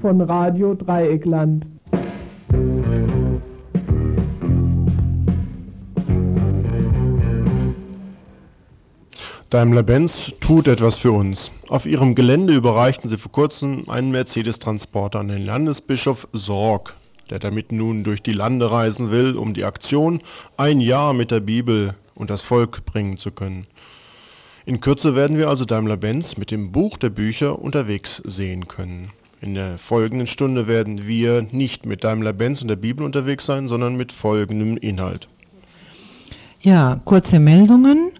Von Radio Dreieckland. Daimler-Benz tut etwas für uns. Auf ihrem Gelände überreichten sie vor kurzem einen Mercedes-Transporter an den Landesbischof Sorg, der damit nun durch die Lande reisen will, um die Aktion Ein Jahr mit der Bibel und das Volk bringen zu können. In Kürze werden wir also Daimler-Benz mit dem Buch der Bücher unterwegs sehen können. In der folgenden Stunde werden wir nicht mit Daimler-Benz und der Bibel unterwegs sein, sondern mit folgendem Inhalt. Ja, kurze Meldungen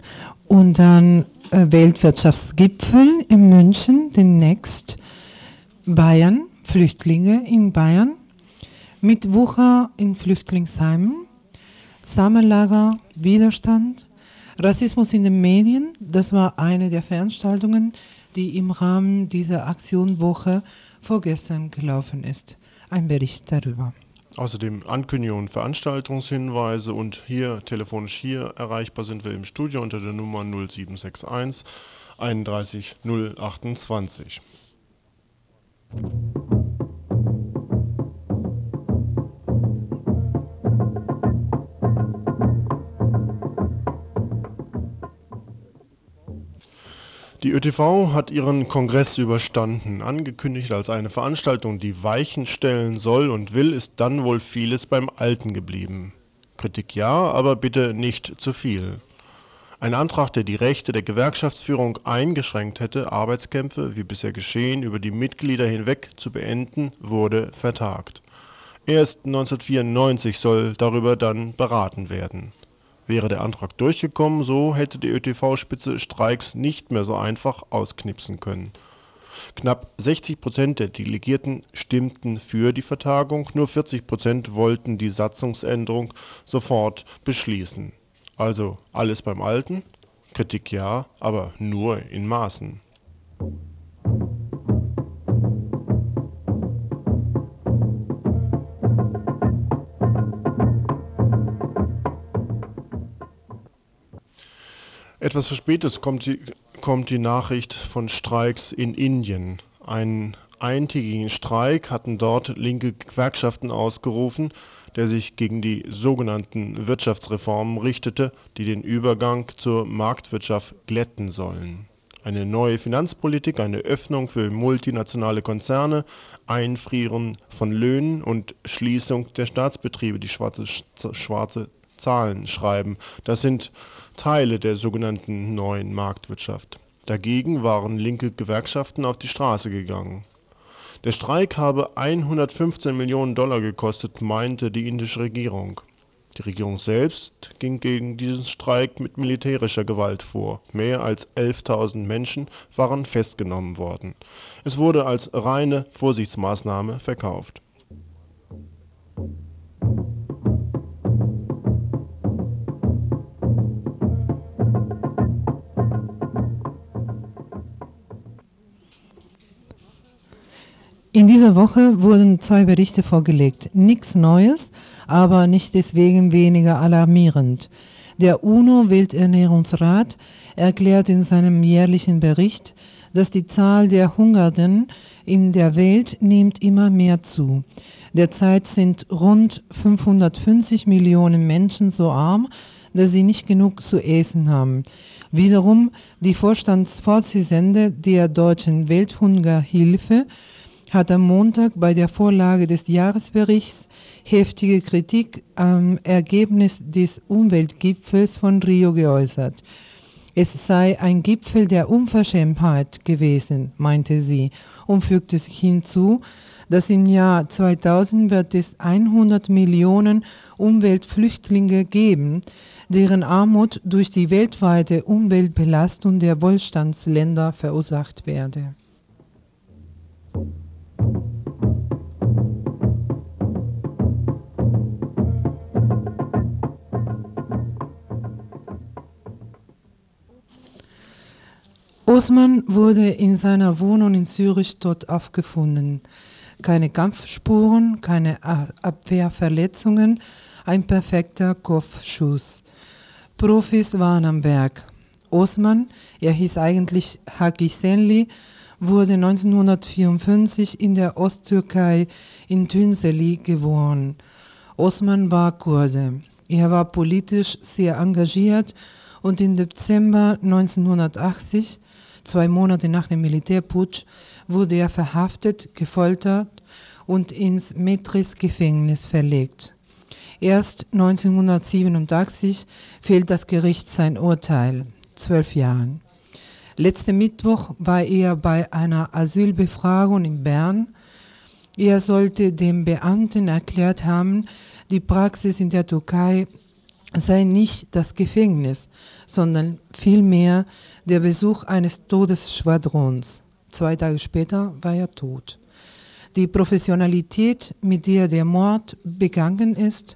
und dann äh, Weltwirtschaftsgipfel in München demnächst. Bayern, Flüchtlinge in Bayern, Mitwucher in Flüchtlingsheimen, Sammellager, Widerstand, Rassismus in den Medien. Das war eine der Veranstaltungen, die im Rahmen dieser Aktionwoche vorgestern gelaufen ist. Ein Bericht darüber. Außerdem Ankündigungen, Veranstaltungshinweise und hier telefonisch hier erreichbar sind wir im Studio unter der Nummer 0761 31 028. Die ÖTV hat ihren Kongress überstanden. Angekündigt als eine Veranstaltung, die Weichen stellen soll und will, ist dann wohl vieles beim Alten geblieben. Kritik ja, aber bitte nicht zu viel. Ein Antrag, der die Rechte der Gewerkschaftsführung eingeschränkt hätte, Arbeitskämpfe, wie bisher geschehen, über die Mitglieder hinweg zu beenden, wurde vertagt. Erst 1994 soll darüber dann beraten werden Wäre der Antrag durchgekommen, so hätte die ÖTV-Spitze Streiks nicht mehr so einfach ausknipsen können. Knapp 60 Prozent der Delegierten stimmten für die Vertagung, nur 40 Prozent wollten die Satzungsänderung sofort beschließen. Also alles beim Alten? Kritik ja, aber nur in Maßen Etwas verspätet kommt die, kommt die Nachricht von Streiks in Indien. Einen eintägigen Streik hatten dort linke Gewerkschaften ausgerufen, der sich gegen die sogenannten Wirtschaftsreformen richtete, die den Übergang zur Marktwirtschaft glätten sollen. Eine neue Finanzpolitik, eine Öffnung für multinationale Konzerne, Einfrieren von Löhnen und Schließung der Staatsbetriebe, die schwarze, schwarze Zahlen schreiben. Das sind Teile der sogenannten Neuen Marktwirtschaft. Dagegen waren linke Gewerkschaften auf die Straße gegangen. Der Streik habe 115 Millionen Dollar gekostet, meinte die indische Regierung. Die Regierung selbst ging gegen diesen Streik mit militärischer Gewalt vor. Mehr als 11.000 Menschen waren festgenommen worden. Es wurde als reine Vorsichtsmaßnahme verkauft In dieser Woche wurden zwei Berichte vorgelegt. Nichts Neues, aber nicht deswegen weniger alarmierend. Der UNO-Welternährungsrat erklärt in seinem jährlichen Bericht, dass die Zahl der Hungernden in der Welt nimmt immer mehr zu. Derzeit sind rund 550 Millionen Menschen so arm, dass sie nicht genug zu essen haben. Wiederum die Vorstandsvorsitzende der Deutschen Welthungerhilfe hat am Montag bei der Vorlage des Jahresberichts heftige Kritik am Ergebnis des Umweltgipfels von Rio geäußert. Es sei ein Gipfel der Unverschämtheit gewesen, meinte sie und fügte sich hinzu, dass im Jahr 2000 wird es 100 Millionen Umweltflüchtlinge geben, deren Armut durch die weltweite Umweltbelastung der Wohlstandsländer verursacht werde. Osman wurde in seiner Wohnung in Zürich tot aufgefunden. Keine Kampfspuren, keine Abwehrverletzungen, ein perfekter Kopfschuss. Profis waren am Werk. Osman, er hieß eigentlich Haki Senli, wurde 1954 in der Osttürkei in Tünseli geboren. Osman war Kurde. Er war politisch sehr engagiert und im Dezember 1980, zwei Monate nach dem Militärputsch, wurde er verhaftet, gefoltert und ins Metris-Gefängnis verlegt. Erst 1987 fehlt das Gericht sein Urteil, zwölf Jahren. Letzten Mittwoch war er bei einer Asylbefragung in Bern. Er sollte dem Beamten erklärt haben, die Praxis in der Türkei sei nicht das Gefängnis, sondern vielmehr der Besuch eines Todesschwadrons. Zwei Tage später war er tot. Die Professionalität, mit der der Mord begangen ist,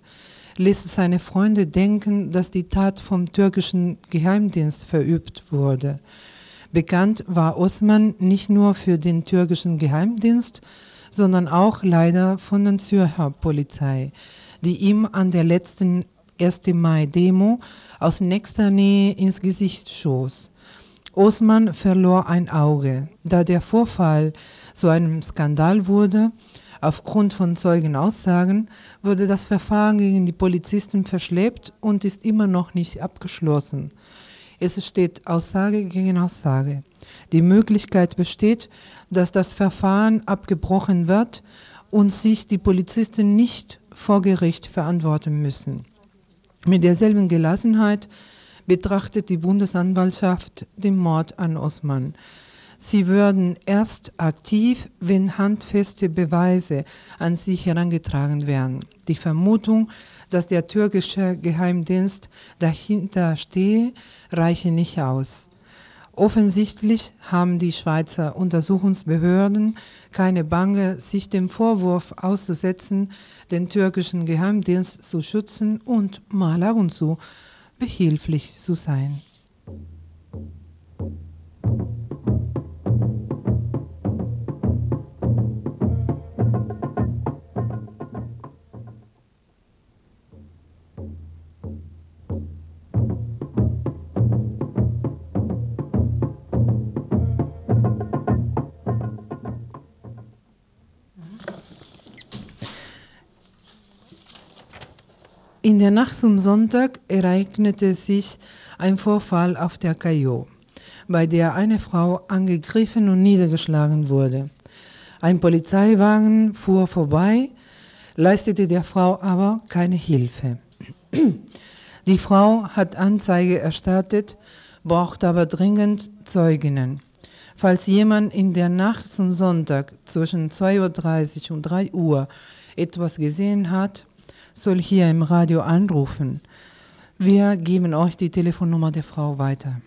lässt seine Freunde denken, dass die Tat vom türkischen Geheimdienst verübt wurde. Bekannt war Osman nicht nur für den türkischen Geheimdienst, sondern auch leider von der Zürcher Polizei, die ihm an der letzten 1. Mai-Demo aus nächster Nähe ins Gesicht schoss. Osman verlor ein Auge. Da der Vorfall zu einem Skandal wurde, aufgrund von Zeugenaussagen, wurde das Verfahren gegen die Polizisten verschleppt und ist immer noch nicht abgeschlossen. Es steht Aussage gegen Aussage. Die Möglichkeit besteht, dass das Verfahren abgebrochen wird und sich die Polizisten nicht vor Gericht verantworten müssen. Mit derselben Gelassenheit betrachtet die Bundesanwaltschaft den Mord an Osman. Sie würden erst aktiv, wenn handfeste Beweise an sich herangetragen werden. Die Vermutung, dass der türkische Geheimdienst dahinter stehe, reiche nicht aus. Offensichtlich haben die Schweizer Untersuchungsbehörden keine Bange, sich dem Vorwurf auszusetzen, den türkischen Geheimdienst zu schützen und mal ab und zu behilflich zu sein. In der Nacht zum Sonntag ereignete sich ein Vorfall auf der Caillou, bei der eine Frau angegriffen und niedergeschlagen wurde. Ein Polizeiwagen fuhr vorbei, leistete der Frau aber keine Hilfe. Die Frau hat Anzeige erstattet, braucht aber dringend Zeuginnen. Falls jemand in der Nacht zum Sonntag zwischen 2.30 Uhr und 3 Uhr etwas gesehen hat, soll hier im Radio anrufen. Wir geben euch die Telefonnummer der Frau weiter.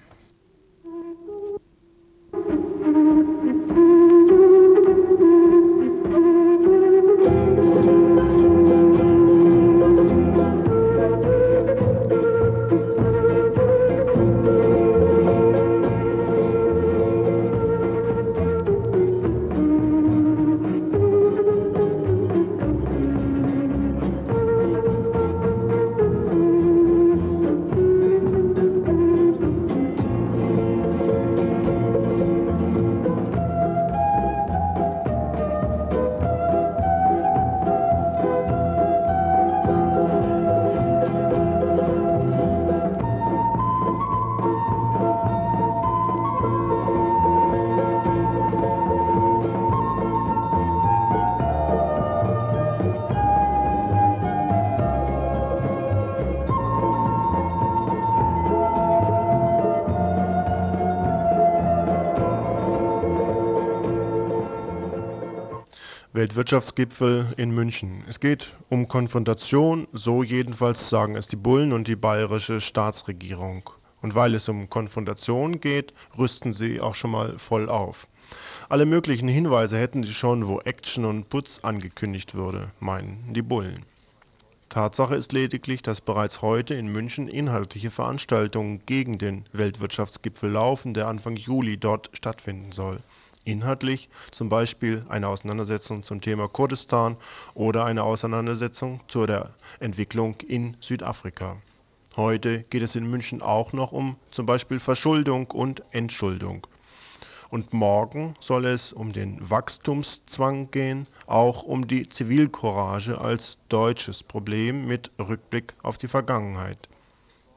Weltwirtschaftsgipfel in München. Es geht um Konfrontation, so jedenfalls sagen es die Bullen und die bayerische Staatsregierung. Und weil es um Konfrontation geht, rüsten sie auch schon mal voll auf. Alle möglichen Hinweise hätten sie schon, wo Action und Putz angekündigt würde, meinen die Bullen. Tatsache ist lediglich, dass bereits heute in München inhaltliche Veranstaltungen gegen den Weltwirtschaftsgipfel laufen, der Anfang Juli dort stattfinden soll inhaltlich, zum Beispiel eine Auseinandersetzung zum Thema Kurdistan oder eine Auseinandersetzung zu der Entwicklung in Südafrika. Heute geht es in München auch noch um zum Beispiel Verschuldung und Entschuldung. Und morgen soll es um den Wachstumszwang gehen, auch um die Zivilcourage als deutsches Problem mit Rückblick auf die Vergangenheit.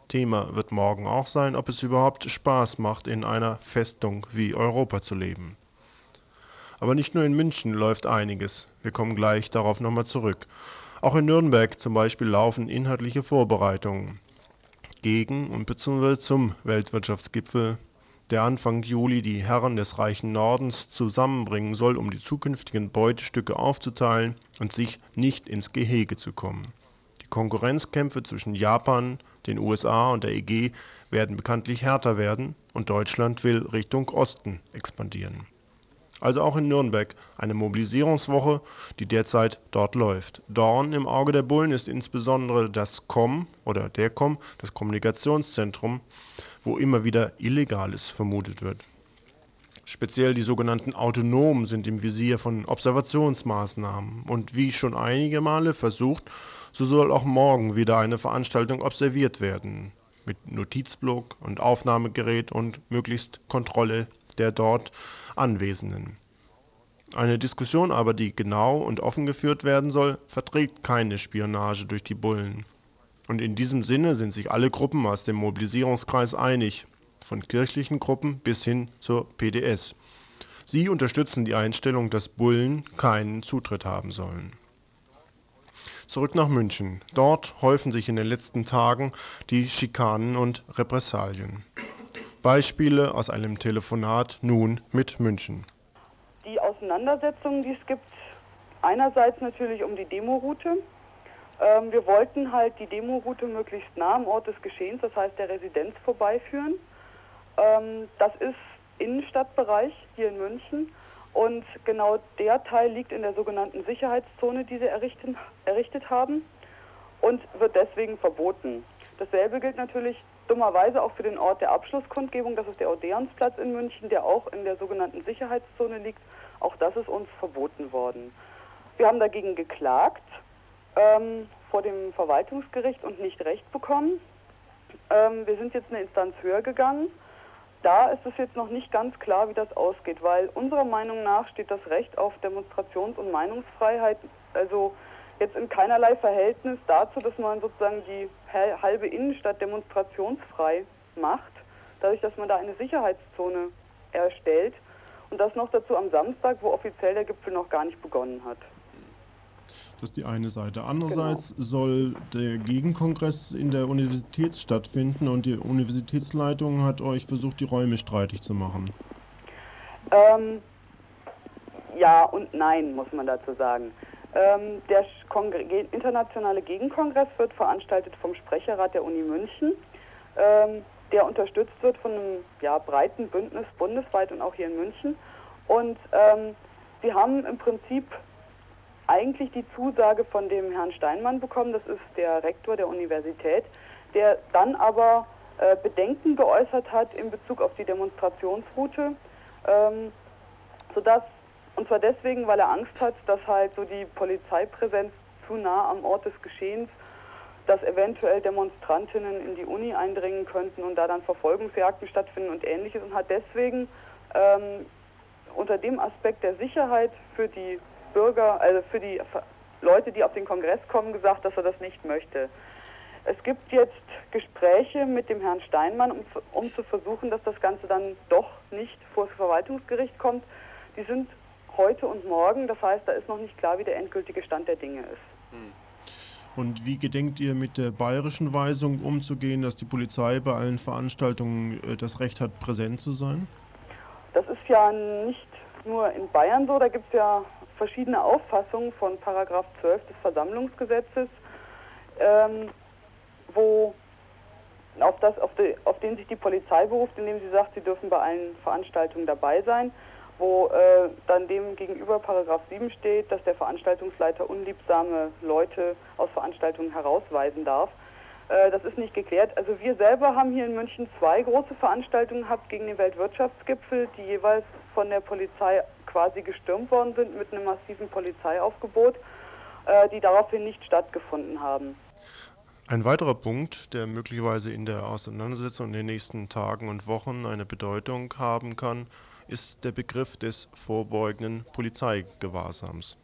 Thema wird morgen auch sein, ob es überhaupt Spaß macht, in einer Festung wie Europa zu leben. Aber nicht nur in München läuft einiges. Wir kommen gleich darauf nochmal zurück. Auch in Nürnberg zum Beispiel laufen inhaltliche Vorbereitungen gegen und beziehungsweise zum Weltwirtschaftsgipfel der Anfang Juli die Herren des reichen Nordens zusammenbringen soll, um die zukünftigen Beutestücke aufzuteilen und sich nicht ins Gehege zu kommen. Die Konkurrenzkämpfe zwischen Japan, den USA und der EG werden bekanntlich härter werden und Deutschland will Richtung Osten expandieren. Also auch in Nürnberg eine Mobilisierungswoche, die derzeit dort läuft. Dorn im Auge der Bullen ist insbesondere das COM oder der COM, das Kommunikationszentrum, wo immer wieder Illegales vermutet wird. Speziell die sogenannten Autonomen sind im Visier von Observationsmaßnahmen. Und wie schon einige Male versucht, so soll auch morgen wieder eine Veranstaltung observiert werden. Mit Notizblock und Aufnahmegerät und möglichst Kontrolle der dort Anwesenden. Eine Diskussion aber, die genau und offen geführt werden soll, verträgt keine Spionage durch die Bullen. Und in diesem Sinne sind sich alle Gruppen aus dem Mobilisierungskreis einig, von kirchlichen Gruppen bis hin zur PDS. Sie unterstützen die Einstellung, dass Bullen keinen Zutritt haben sollen. Zurück nach München. Dort häufen sich in den letzten Tagen die Schikanen und Repressalien. Beispiele aus einem Telefonat nun mit München. Die Auseinandersetzungen, die es gibt, einerseits natürlich um die Demoroute, ähm, wir wollten halt die Demoroute möglichst nah am Ort des Geschehens, das heißt der Residenz vorbeiführen. Ähm, das ist Innenstadtbereich hier in München und genau der Teil liegt in der sogenannten Sicherheitszone, die sie errichtet haben und wird deswegen verboten. Dasselbe gilt natürlich dummerweise auch für den Ort der Abschlusskundgebung, das ist der Odeonsplatz in München, der auch in der sogenannten Sicherheitszone liegt. Auch das ist uns verboten worden. Wir haben dagegen geklagt ähm, vor dem Verwaltungsgericht und nicht Recht bekommen. Ähm, wir sind jetzt eine Instanz höher gegangen. Da ist es jetzt noch nicht ganz klar, wie das ausgeht, weil unserer Meinung nach steht das Recht auf Demonstrations- und Meinungsfreiheit also jetzt in keinerlei Verhältnis dazu, dass man sozusagen die halbe Innenstadt demonstrationsfrei macht, dadurch, dass man da eine Sicherheitszone erstellt und das noch dazu am Samstag, wo offiziell der Gipfel noch gar nicht begonnen hat. Das ist die eine Seite. Andererseits genau. soll der Gegenkongress in der Universität stattfinden und die Universitätsleitung hat euch versucht, die Räume streitig zu machen. Ähm, ja und nein, muss man dazu sagen. Ähm, der Kongre internationale Gegenkongress wird veranstaltet vom Sprecherrat der Uni München, ähm, der unterstützt wird von einem ja, breiten Bündnis bundesweit und auch hier in München. Und ähm, sie haben im Prinzip eigentlich die Zusage von dem Herrn Steinmann bekommen, das ist der Rektor der Universität, der dann aber äh, Bedenken geäußert hat in Bezug auf die Demonstrationsroute, ähm, sodass, und zwar deswegen, weil er Angst hat, dass halt so die Polizeipräsenz zu nah am Ort des Geschehens, dass eventuell Demonstrantinnen in die Uni eindringen könnten und da dann Verfolgungsjagden stattfinden und ähnliches und hat deswegen ähm, unter dem Aspekt der Sicherheit für die Bürger, also für die Leute, die auf den Kongress kommen, gesagt, dass er das nicht möchte. Es gibt jetzt Gespräche mit dem Herrn Steinmann, um, um zu versuchen, dass das Ganze dann doch nicht vor das Verwaltungsgericht kommt. Die sind heute und morgen, das heißt, da ist noch nicht klar, wie der endgültige Stand der Dinge ist. Hm. Und wie gedenkt ihr mit der bayerischen Weisung umzugehen, dass die Polizei bei allen Veranstaltungen äh, das Recht hat, präsent zu sein? Das ist ja nicht nur in Bayern so, da gibt es ja verschiedene Auffassungen von Paragraph 12 des Versammlungsgesetzes, ähm, wo auf, das, auf, die, auf, den sich die Polizei beruft, indem sie sagt, sie dürfen bei allen Veranstaltungen dabei sein, wo äh, dann dem gegenüber Paragraph 7 steht, dass der Veranstaltungsleiter unliebsame Leute aus Veranstaltungen herausweisen darf. Äh, das ist nicht geklärt. Also wir selber haben hier in München zwei große Veranstaltungen gehabt gegen den Weltwirtschaftsgipfel, die jeweils von der Polizei quasi gestürmt worden sind mit einem massiven Polizeiaufgebot, äh, die daraufhin nicht stattgefunden haben. Ein weiterer Punkt, der möglicherweise in der Auseinandersetzung in den nächsten Tagen und Wochen eine Bedeutung haben kann, ist der Begriff des vorbeugenden Polizeigewahrsams.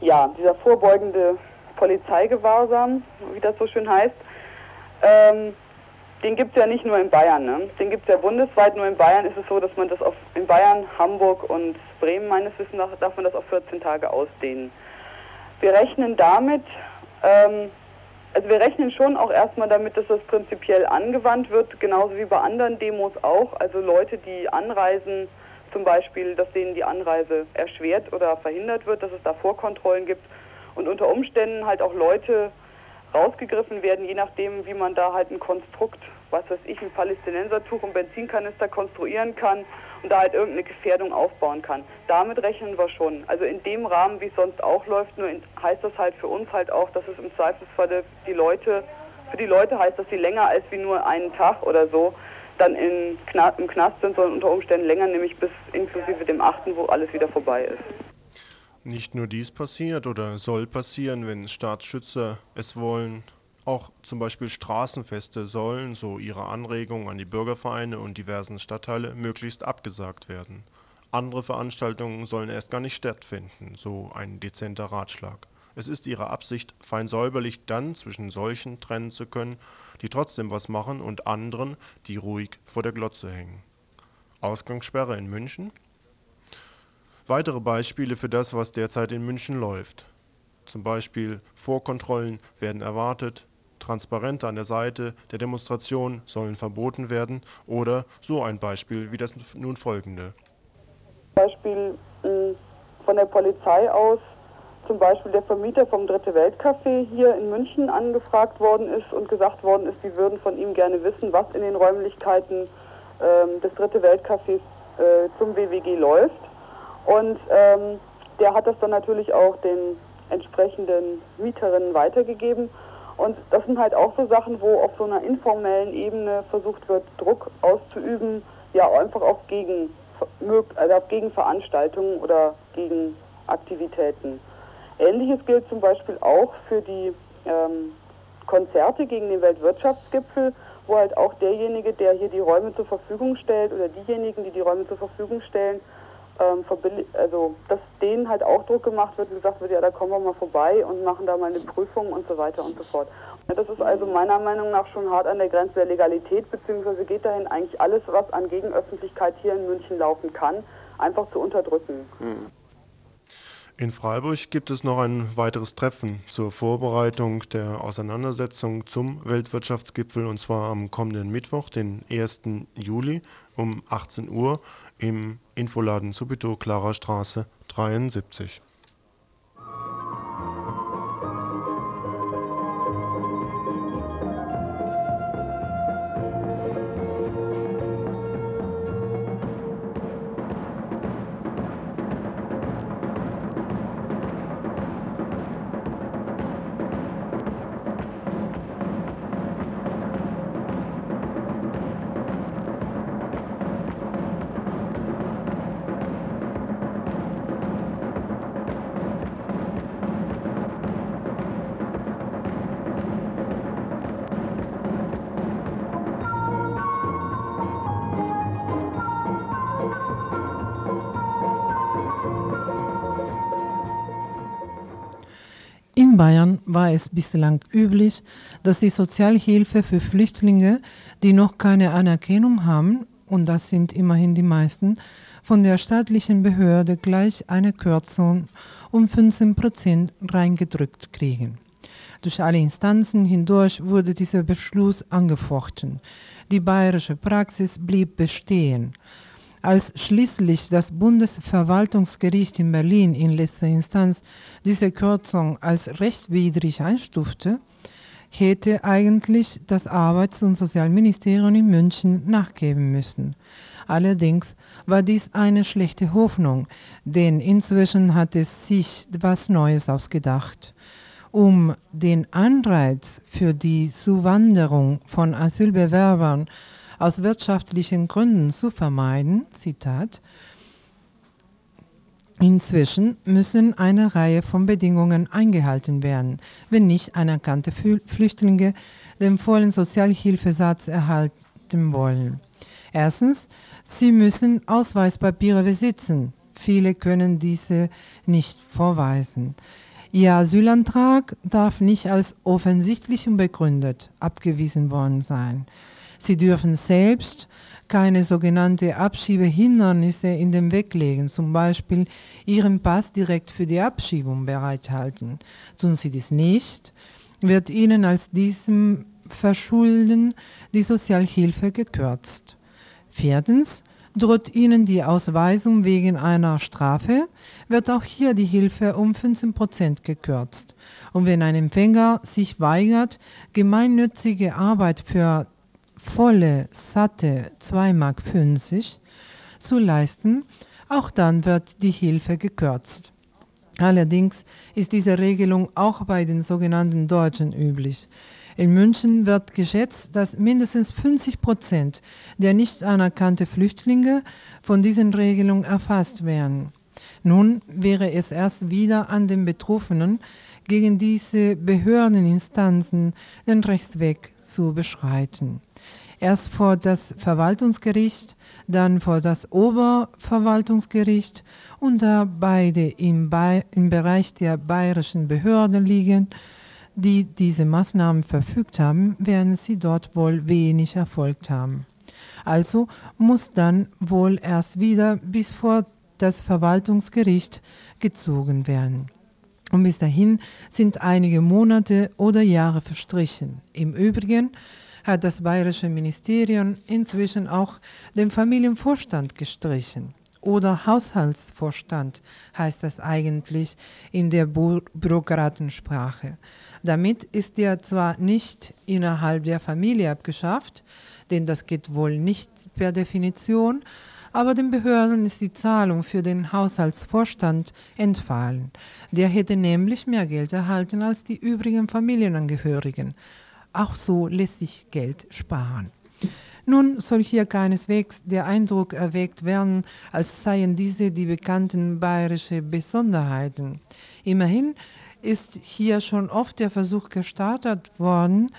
Ja, dieser vorbeugende Polizeigewahrsam, wie das so schön heißt, ähm, den gibt es ja nicht nur in Bayern, ne? den gibt es ja bundesweit, nur in Bayern ist es so, dass man das auf, in Bayern, Hamburg und Bremen meines Wissens nach, darf man das auf 14 Tage ausdehnen. Wir rechnen damit, ähm, also wir rechnen schon auch erstmal damit, dass das prinzipiell angewandt wird, genauso wie bei anderen Demos auch. Also Leute, die anreisen, zum Beispiel, dass denen die Anreise erschwert oder verhindert wird, dass es da Vorkontrollen gibt und unter Umständen halt auch Leute rausgegriffen werden, je nachdem, wie man da halt ein Konstrukt, was weiß ich, ein Palästinensertuch und Benzinkanister konstruieren kann und da halt irgendeine Gefährdung aufbauen kann. Damit rechnen wir schon. Also in dem Rahmen, wie es sonst auch läuft, nur in, heißt das halt für uns halt auch, dass es im Zweifelsfall die Leute, für die Leute heißt das, sie länger als wie nur einen Tag oder so dann in Kna im Knast sind, sondern unter Umständen länger, nämlich bis inklusive dem 8., wo alles wieder vorbei ist. Nicht nur dies passiert oder soll passieren, wenn Staatsschützer es wollen. Auch zum Beispiel Straßenfeste sollen, so ihre Anregungen an die Bürgervereine und diversen Stadtteile, möglichst abgesagt werden. Andere Veranstaltungen sollen erst gar nicht stattfinden, so ein dezenter Ratschlag. Es ist ihre Absicht, fein säuberlich dann zwischen solchen trennen zu können, die trotzdem was machen, und anderen, die ruhig vor der Glotze hängen. Ausgangssperre in München, Weitere Beispiele für das, was derzeit in München läuft. Zum Beispiel Vorkontrollen werden erwartet, Transparente an der Seite der Demonstration sollen verboten werden oder so ein Beispiel wie das nun folgende. Beispiel hm, von der Polizei aus zum Beispiel der Vermieter vom Dritte Weltcafé hier in München angefragt worden ist und gesagt worden ist, sie würden von ihm gerne wissen, was in den Räumlichkeiten ähm, des Dritte Weltcafés äh, zum WWG läuft. Und ähm, der hat das dann natürlich auch den entsprechenden Mieterinnen weitergegeben. Und das sind halt auch so Sachen, wo auf so einer informellen Ebene versucht wird, Druck auszuüben, ja einfach auch gegen, also auf Gegenveranstaltungen oder gegen Aktivitäten. Ähnliches gilt zum Beispiel auch für die ähm, Konzerte gegen den Weltwirtschaftsgipfel, wo halt auch derjenige, der hier die Räume zur Verfügung stellt oder diejenigen, die die Räume zur Verfügung stellen, ähm, also dass denen halt auch Druck gemacht wird und gesagt wird, ja, da kommen wir mal vorbei und machen da mal eine Prüfung und so weiter und so fort. Das ist also meiner Meinung nach schon hart an der Grenze der Legalität, beziehungsweise geht dahin eigentlich alles, was an Gegenöffentlichkeit hier in München laufen kann, einfach zu unterdrücken. Hm. In Freiburg gibt es noch ein weiteres Treffen zur Vorbereitung der Auseinandersetzung zum Weltwirtschaftsgipfel und zwar am kommenden Mittwoch, den 1. Juli um 18 Uhr im Infoladen Subito Clara Straße 73. war es bislang üblich, dass die Sozialhilfe für Flüchtlinge, die noch keine Anerkennung haben, und das sind immerhin die meisten, von der staatlichen Behörde gleich eine Kürzung um 15 Prozent reingedrückt kriegen. Durch alle Instanzen hindurch wurde dieser Beschluss angefochten. Die bayerische Praxis blieb bestehen. Als schließlich das Bundesverwaltungsgericht in Berlin in letzter Instanz diese Kürzung als rechtswidrig einstufte, hätte eigentlich das Arbeits- und Sozialministerium in München nachgeben müssen. Allerdings war dies eine schlechte Hoffnung, denn inzwischen hat es sich was Neues ausgedacht. Um den Anreiz für die Zuwanderung von Asylbewerbern aus wirtschaftlichen Gründen zu vermeiden, Zitat, Inzwischen müssen eine Reihe von Bedingungen eingehalten werden, wenn nicht anerkannte Flüchtlinge den vollen Sozialhilfesatz erhalten wollen. Erstens, sie müssen Ausweispapiere besitzen. Viele können diese nicht vorweisen. Ihr Asylantrag darf nicht als offensichtlich unbegründet abgewiesen worden sein. Sie dürfen selbst keine sogenannte Abschiebehindernisse in den Weg legen, zum Beispiel ihren Pass direkt für die Abschiebung bereithalten. Tun sie dies nicht, wird ihnen als diesem Verschulden die Sozialhilfe gekürzt. Viertens, droht ihnen die Ausweisung wegen einer Strafe, wird auch hier die Hilfe um 15 Prozent gekürzt. Und wenn ein Empfänger sich weigert, gemeinnützige Arbeit für volle, satte 2,50 Mark zu leisten, auch dann wird die Hilfe gekürzt. Allerdings ist diese Regelung auch bei den sogenannten Deutschen üblich. In München wird geschätzt, dass mindestens 50 Prozent der nicht anerkannten Flüchtlinge von diesen Regelungen erfasst werden. Nun wäre es erst wieder an den Betroffenen, gegen diese Behördeninstanzen den Rechtsweg zu beschreiten. Erst vor das Verwaltungsgericht, dann vor das Oberverwaltungsgericht und da beide im, Be im Bereich der bayerischen Behörden liegen, die diese Maßnahmen verfügt haben, werden sie dort wohl wenig erfolgt haben. Also muss dann wohl erst wieder bis vor das Verwaltungsgericht gezogen werden. Und bis dahin sind einige Monate oder Jahre verstrichen. Im Übrigen hat das Bayerische Ministerium inzwischen auch den Familienvorstand gestrichen. Oder Haushaltsvorstand heißt das eigentlich in der Bürokratensprache. Damit ist er zwar nicht innerhalb der Familie abgeschafft, denn das geht wohl nicht per Definition, aber den Behörden ist die Zahlung für den Haushaltsvorstand entfallen. Der hätte nämlich mehr Geld erhalten als die übrigen Familienangehörigen. Auch so lässt sich Geld sparen. Nun soll hier keineswegs der Eindruck erweckt werden, als seien diese die bekannten bayerischen Besonderheiten. Immerhin ist hier schon oft der Versuch gestartet worden,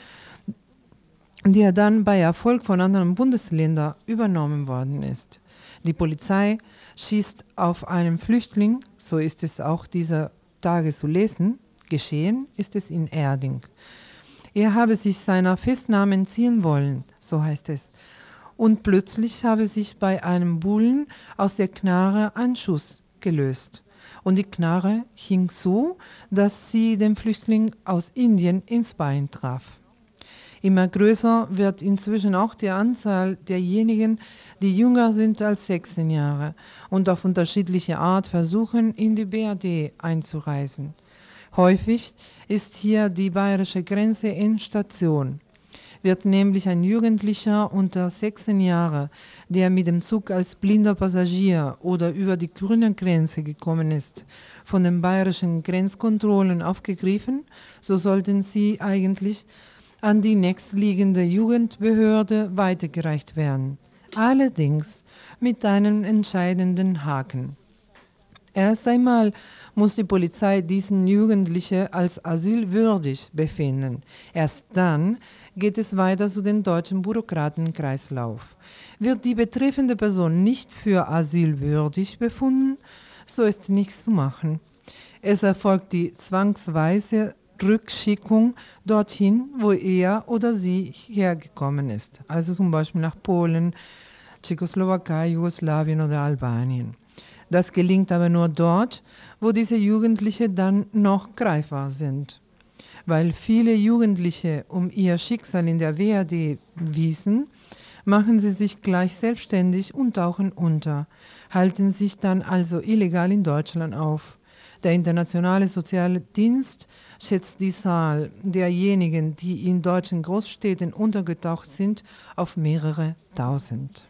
der dann bei Erfolg von anderen Bundesländern übernommen worden ist. Die Polizei schießt auf einen Flüchtling, so ist es auch dieser Tage zu lesen, geschehen ist es in Erding. Er habe sich seiner Festnahme entziehen wollen, so heißt es. Und plötzlich habe sich bei einem Bullen aus der Knarre ein Schuss gelöst. Und die Knarre hing so, dass sie den Flüchtling aus Indien ins Bein traf. Immer größer wird inzwischen auch die Anzahl derjenigen, die jünger sind als 16 Jahre und auf unterschiedliche Art versuchen, in die BRD einzureisen. Häufig ist hier die bayerische Grenze in Station. Wird nämlich ein Jugendlicher unter 16 Jahren, der mit dem Zug als blinder Passagier oder über die grüne Grenze gekommen ist, von den bayerischen Grenzkontrollen aufgegriffen, so sollten sie eigentlich an die nächstliegende Jugendbehörde weitergereicht werden. Allerdings mit einem entscheidenden Haken. Erst einmal muss die Polizei diesen Jugendlichen als asylwürdig befinden. Erst dann geht es weiter zu den deutschen Bürokratenkreislauf. Wird die betreffende Person nicht für asylwürdig befunden, so ist nichts zu machen. Es erfolgt die zwangsweise Rückschickung dorthin, wo er oder sie hergekommen ist. Also zum Beispiel nach Polen, Tschechoslowakei, Jugoslawien oder Albanien. Das gelingt aber nur dort, wo diese Jugendlichen dann noch greifbar sind. Weil viele Jugendliche um ihr Schicksal in der WRD wiesen, machen sie sich gleich selbstständig und tauchen unter, halten sich dann also illegal in Deutschland auf. Der internationale soziale Dienst schätzt die Zahl derjenigen, die in deutschen Großstädten untergetaucht sind, auf mehrere tausend.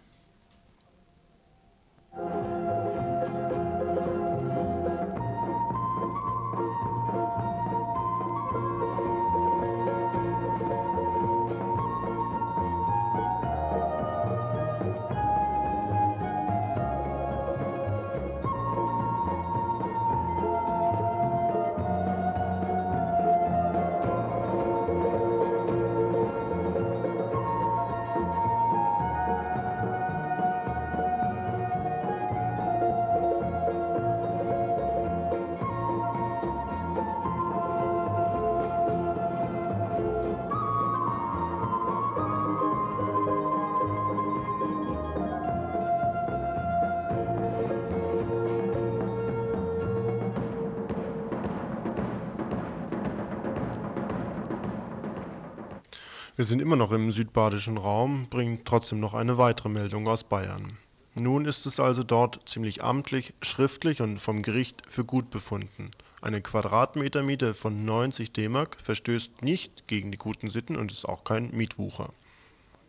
Wir sind immer noch im südbadischen Raum, bringen trotzdem noch eine weitere Meldung aus Bayern. Nun ist es also dort ziemlich amtlich, schriftlich und vom Gericht für gut befunden. Eine Quadratmetermiete von 90 D-Mark verstößt nicht gegen die guten Sitten und ist auch kein Mietwucher.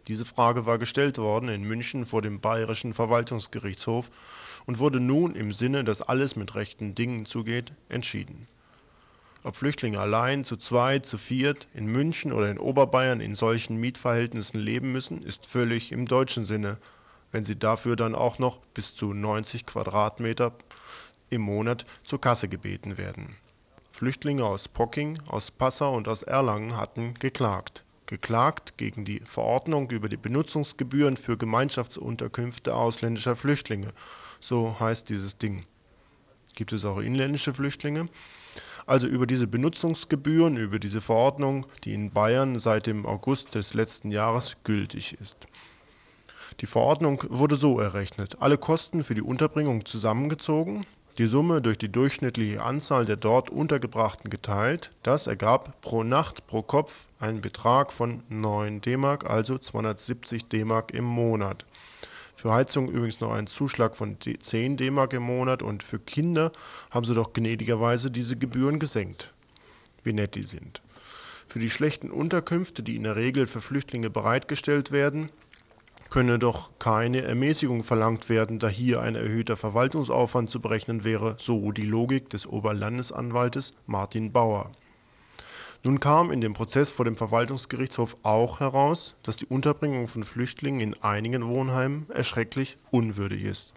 Diese Frage war gestellt worden in München vor dem Bayerischen Verwaltungsgerichtshof und wurde nun im Sinne, dass alles mit rechten Dingen zugeht, entschieden ob Flüchtlinge allein, zu zweit, zu viert, in München oder in Oberbayern in solchen Mietverhältnissen leben müssen, ist völlig im deutschen Sinne, wenn sie dafür dann auch noch bis zu 90 Quadratmeter im Monat zur Kasse gebeten werden. Flüchtlinge aus Pocking, aus Passau und aus Erlangen hatten geklagt. Geklagt gegen die Verordnung über die Benutzungsgebühren für Gemeinschaftsunterkünfte ausländischer Flüchtlinge. So heißt dieses Ding. Gibt es auch inländische Flüchtlinge? Also über diese Benutzungsgebühren, über diese Verordnung, die in Bayern seit dem August des letzten Jahres gültig ist. Die Verordnung wurde so errechnet: Alle Kosten für die Unterbringung zusammengezogen, die Summe durch die durchschnittliche Anzahl der dort Untergebrachten geteilt, das ergab pro Nacht pro Kopf einen Betrag von 9 D-Mark, also 270 D-Mark im Monat für Heizung übrigens noch einen Zuschlag von 10 D-Mark im Monat und für Kinder haben sie doch gnädigerweise diese Gebühren gesenkt. Wie nett die sind. Für die schlechten Unterkünfte, die in der Regel für Flüchtlinge bereitgestellt werden, könne doch keine Ermäßigung verlangt werden, da hier ein erhöhter Verwaltungsaufwand zu berechnen wäre, so die Logik des Oberlandesanwaltes Martin Bauer nun kam in dem Prozess vor dem Verwaltungsgerichtshof auch heraus, dass die Unterbringung von Flüchtlingen in einigen Wohnheimen erschrecklich unwürdig ist.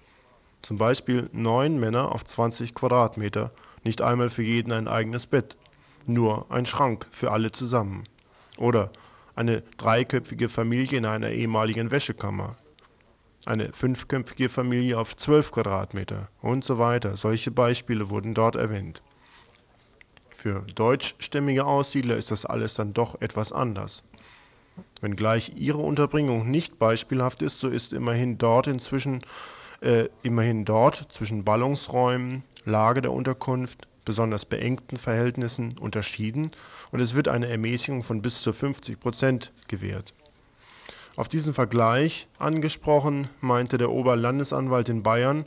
Zum Beispiel neun Männer auf 20 Quadratmeter, nicht einmal für jeden ein eigenes Bett, nur ein Schrank für alle zusammen. Oder eine dreiköpfige Familie in einer ehemaligen Wäschekammer, eine fünfköpfige Familie auf 12 Quadratmeter und so weiter. Solche Beispiele wurden dort erwähnt. Für deutschstämmige Aussiedler ist das alles dann doch etwas anders. Wenngleich ihre Unterbringung nicht beispielhaft ist, so ist immerhin dort inzwischen äh, immerhin dort zwischen Ballungsräumen, Lage der Unterkunft, besonders beengten Verhältnissen unterschieden und es wird eine Ermäßigung von bis zu 50 Prozent gewährt. Auf diesen Vergleich angesprochen meinte der Oberlandesanwalt in Bayern,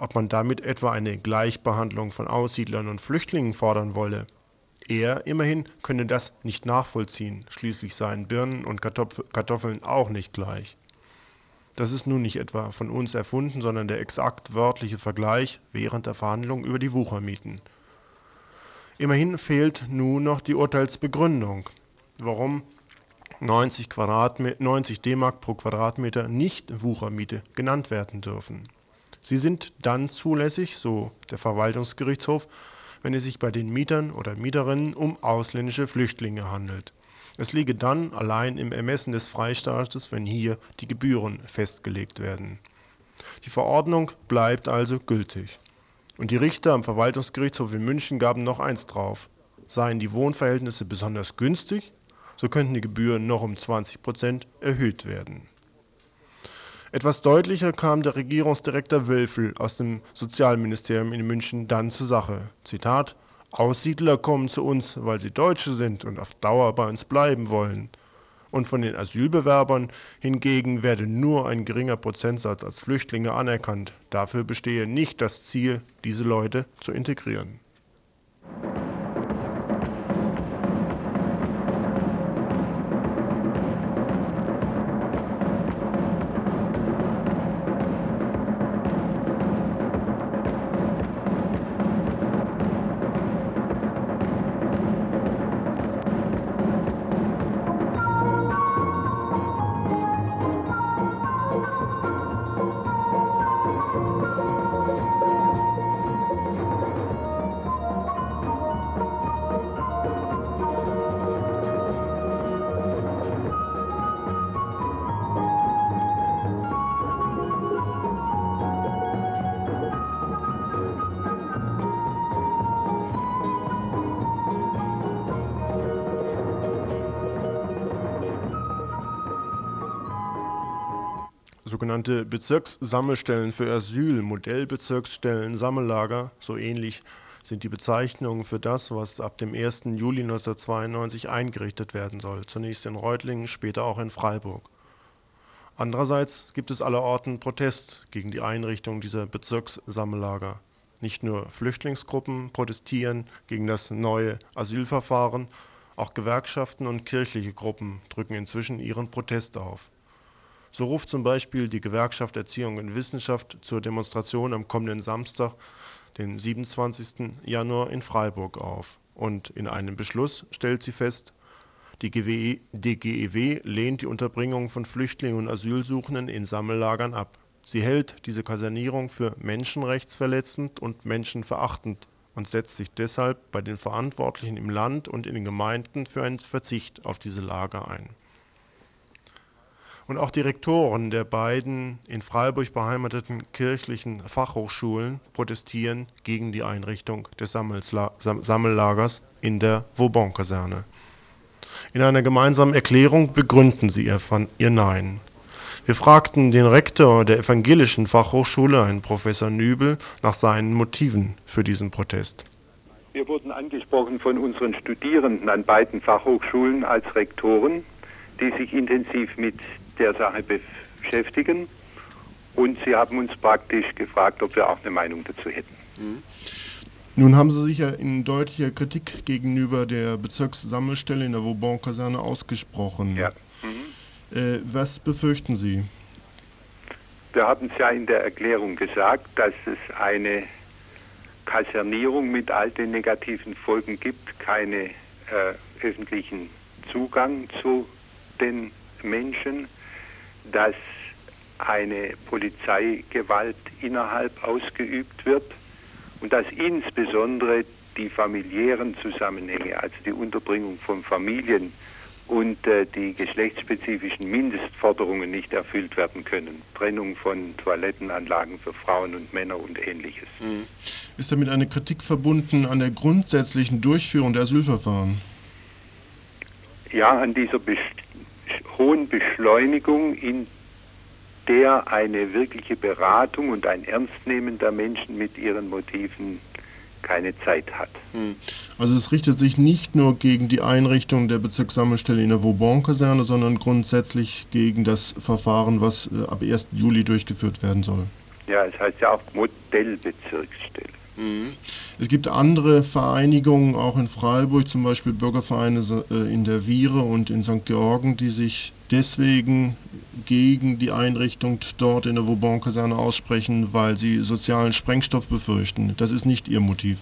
ob man damit etwa eine Gleichbehandlung von Aussiedlern und Flüchtlingen fordern wolle. Er immerhin könne das nicht nachvollziehen, schließlich seien Birnen und Kartoffeln auch nicht gleich. Das ist nun nicht etwa von uns erfunden, sondern der exakt wörtliche Vergleich während der Verhandlung über die Wuchermieten. Immerhin fehlt nun noch die Urteilsbegründung, warum 90, 90 D-Mark pro Quadratmeter nicht Wuchermiete genannt werden dürfen. Sie sind dann zulässig, so der Verwaltungsgerichtshof, wenn es sich bei den Mietern oder Mieterinnen um ausländische Flüchtlinge handelt. Es liege dann allein im Ermessen des Freistaates, wenn hier die Gebühren festgelegt werden. Die Verordnung bleibt also gültig. Und die Richter am Verwaltungsgerichtshof in München gaben noch eins drauf. Seien die Wohnverhältnisse besonders günstig, so könnten die Gebühren noch um 20 Prozent erhöht werden. Etwas deutlicher kam der Regierungsdirektor Wölfel aus dem Sozialministerium in München dann zur Sache. Zitat: Aussiedler kommen zu uns, weil sie Deutsche sind und auf Dauer bei uns bleiben wollen. Und von den Asylbewerbern hingegen werde nur ein geringer Prozentsatz als Flüchtlinge anerkannt. Dafür bestehe nicht das Ziel, diese Leute zu integrieren. Sogenannte Bezirkssammelstellen für Asyl, Modellbezirksstellen, Sammellager, so ähnlich sind die Bezeichnungen für das, was ab dem 1. Juli 1992 eingerichtet werden soll, zunächst in Reutlingen, später auch in Freiburg. Andererseits gibt es allerorten Protest gegen die Einrichtung dieser Bezirkssammellager. Nicht nur Flüchtlingsgruppen protestieren gegen das neue Asylverfahren, auch Gewerkschaften und kirchliche Gruppen drücken inzwischen ihren Protest auf. So ruft zum Beispiel die Gewerkschaft Erziehung und Wissenschaft zur Demonstration am kommenden Samstag, den 27. Januar in Freiburg auf. Und in einem Beschluss stellt sie fest, die DGEW lehnt die Unterbringung von Flüchtlingen und Asylsuchenden in Sammellagern ab. Sie hält diese Kasernierung für menschenrechtsverletzend und menschenverachtend und setzt sich deshalb bei den Verantwortlichen im Land und in den Gemeinden für einen Verzicht auf diese Lager ein. Und auch die Rektoren der beiden in Freiburg beheimateten kirchlichen Fachhochschulen protestieren gegen die Einrichtung des Sammellagers in der Vauban-Kaserne. In einer gemeinsamen Erklärung begründen sie ihr, ihr Nein. Wir fragten den Rektor der evangelischen Fachhochschule, einen Professor Nübel, nach seinen Motiven für diesen Protest. Wir wurden angesprochen von unseren Studierenden an beiden Fachhochschulen als Rektoren, die sich intensiv mit der Sache beschäftigen. Und sie haben uns praktisch gefragt, ob wir auch eine Meinung dazu hätten. Mhm. Nun haben Sie sich ja in deutlicher Kritik gegenüber der Bezirkssammelstelle in der Vauban-Kaserne ausgesprochen. Ja. Mhm. Äh, was befürchten Sie? Wir haben es ja in der Erklärung gesagt, dass es eine Kasernierung mit all den negativen Folgen gibt, keinen äh, öffentlichen Zugang zu den Menschen, dass eine Polizeigewalt innerhalb ausgeübt wird und dass insbesondere die familiären Zusammenhänge, also die Unterbringung von Familien und äh, die geschlechtsspezifischen Mindestforderungen nicht erfüllt werden können. Trennung von Toilettenanlagen für Frauen und Männer und ähnliches. Mhm. Ist damit eine Kritik verbunden an der grundsätzlichen Durchführung der Asylverfahren? Ja, an dieser Be hohen Beschleunigung, in der eine wirkliche Beratung und ein Ernstnehmen der Menschen mit ihren Motiven keine Zeit hat. Hm. Also es richtet sich nicht nur gegen die Einrichtung der Bezirkssammelstelle in der Vauban-Kaserne, sondern grundsätzlich gegen das Verfahren, was äh, ab 1. Juli durchgeführt werden soll. Ja, es heißt ja auch Modellbezirksstelle. Es gibt andere Vereinigungen, auch in Freiburg, zum Beispiel Bürgervereine äh, in der Viere und in St. Georgen, die sich deswegen gegen die Einrichtung dort in der Vauban-Kaserne aussprechen, weil sie sozialen Sprengstoff befürchten. Das ist nicht ihr Motiv.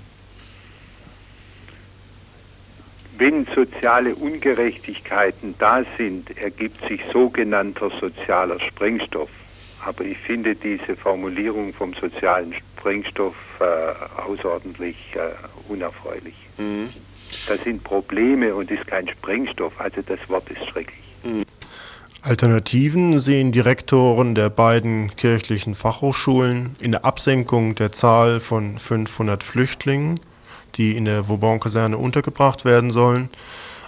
Wenn soziale Ungerechtigkeiten da sind, ergibt sich sogenannter sozialer Sprengstoff. Aber ich finde diese Formulierung vom sozialen Sprengstoff äh, außerordentlich äh, unerfreulich. Mhm. Das sind Probleme und ist kein Sprengstoff, also das Wort ist schrecklich. Mhm. Alternativen sehen Direktoren der beiden kirchlichen Fachhochschulen in der Absenkung der Zahl von 500 Flüchtlingen, die in der Vauban-Kaserne untergebracht werden sollen,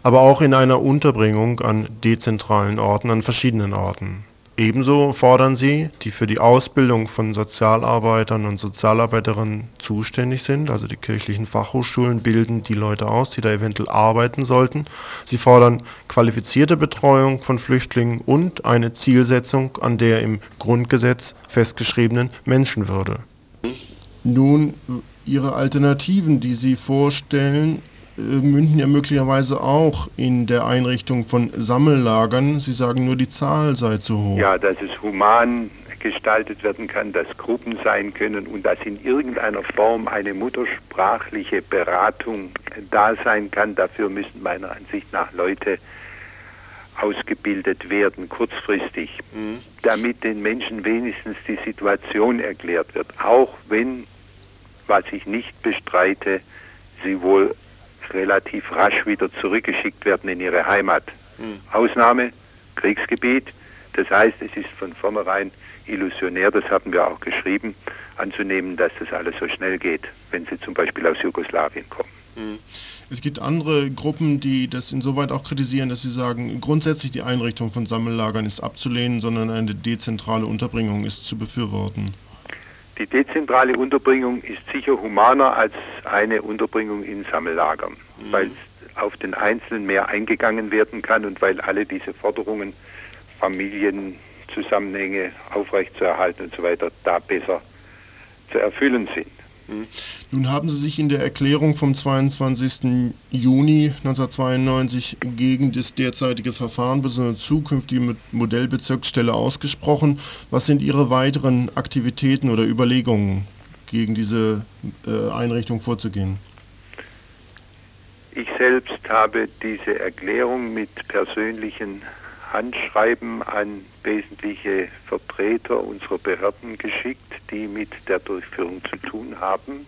aber auch in einer Unterbringung an dezentralen Orten, an verschiedenen Orten. Ebenso fordern sie, die für die Ausbildung von Sozialarbeitern und Sozialarbeiterinnen zuständig sind, also die kirchlichen Fachhochschulen bilden die Leute aus, die da eventuell arbeiten sollten. Sie fordern qualifizierte Betreuung von Flüchtlingen und eine Zielsetzung an der im Grundgesetz festgeschriebenen Menschenwürde. Nun, Ihre Alternativen, die Sie vorstellen, münden ja möglicherweise auch in der Einrichtung von Sammellagern. Sie sagen nur, die Zahl sei zu hoch. Ja, dass es human gestaltet werden kann, dass Gruppen sein können und dass in irgendeiner Form eine muttersprachliche Beratung da sein kann. Dafür müssen meiner Ansicht nach Leute ausgebildet werden, kurzfristig, mhm. damit den Menschen wenigstens die Situation erklärt wird, auch wenn, was ich nicht bestreite, sie wohl relativ rasch wieder zurückgeschickt werden in ihre Heimat. Mhm. Ausnahme, Kriegsgebiet. Das heißt, es ist von vornherein illusionär, das haben wir auch geschrieben, anzunehmen, dass das alles so schnell geht, wenn sie zum Beispiel aus Jugoslawien kommen. Mhm. Es gibt andere Gruppen, die das insoweit auch kritisieren, dass sie sagen, grundsätzlich die Einrichtung von Sammellagern ist abzulehnen, sondern eine dezentrale Unterbringung ist zu befürworten. Die dezentrale Unterbringung ist sicher humaner als eine Unterbringung in Sammellagern, mhm. weil auf den Einzelnen mehr eingegangen werden kann und weil alle diese Forderungen, Familienzusammenhänge aufrechtzuerhalten und so weiter, da besser zu erfüllen sind. Mhm. Nun haben Sie sich in der Erklärung vom 22. Juni 1992 gegen das derzeitige Verfahren eine zukünftige Modellbezirksstelle ausgesprochen. Was sind Ihre weiteren Aktivitäten oder Überlegungen, gegen diese äh, Einrichtung vorzugehen? Ich selbst habe diese Erklärung mit persönlichen Anschreiben an wesentliche Vertreter unserer Behörden geschickt, die mit der Durchführung zu tun haben,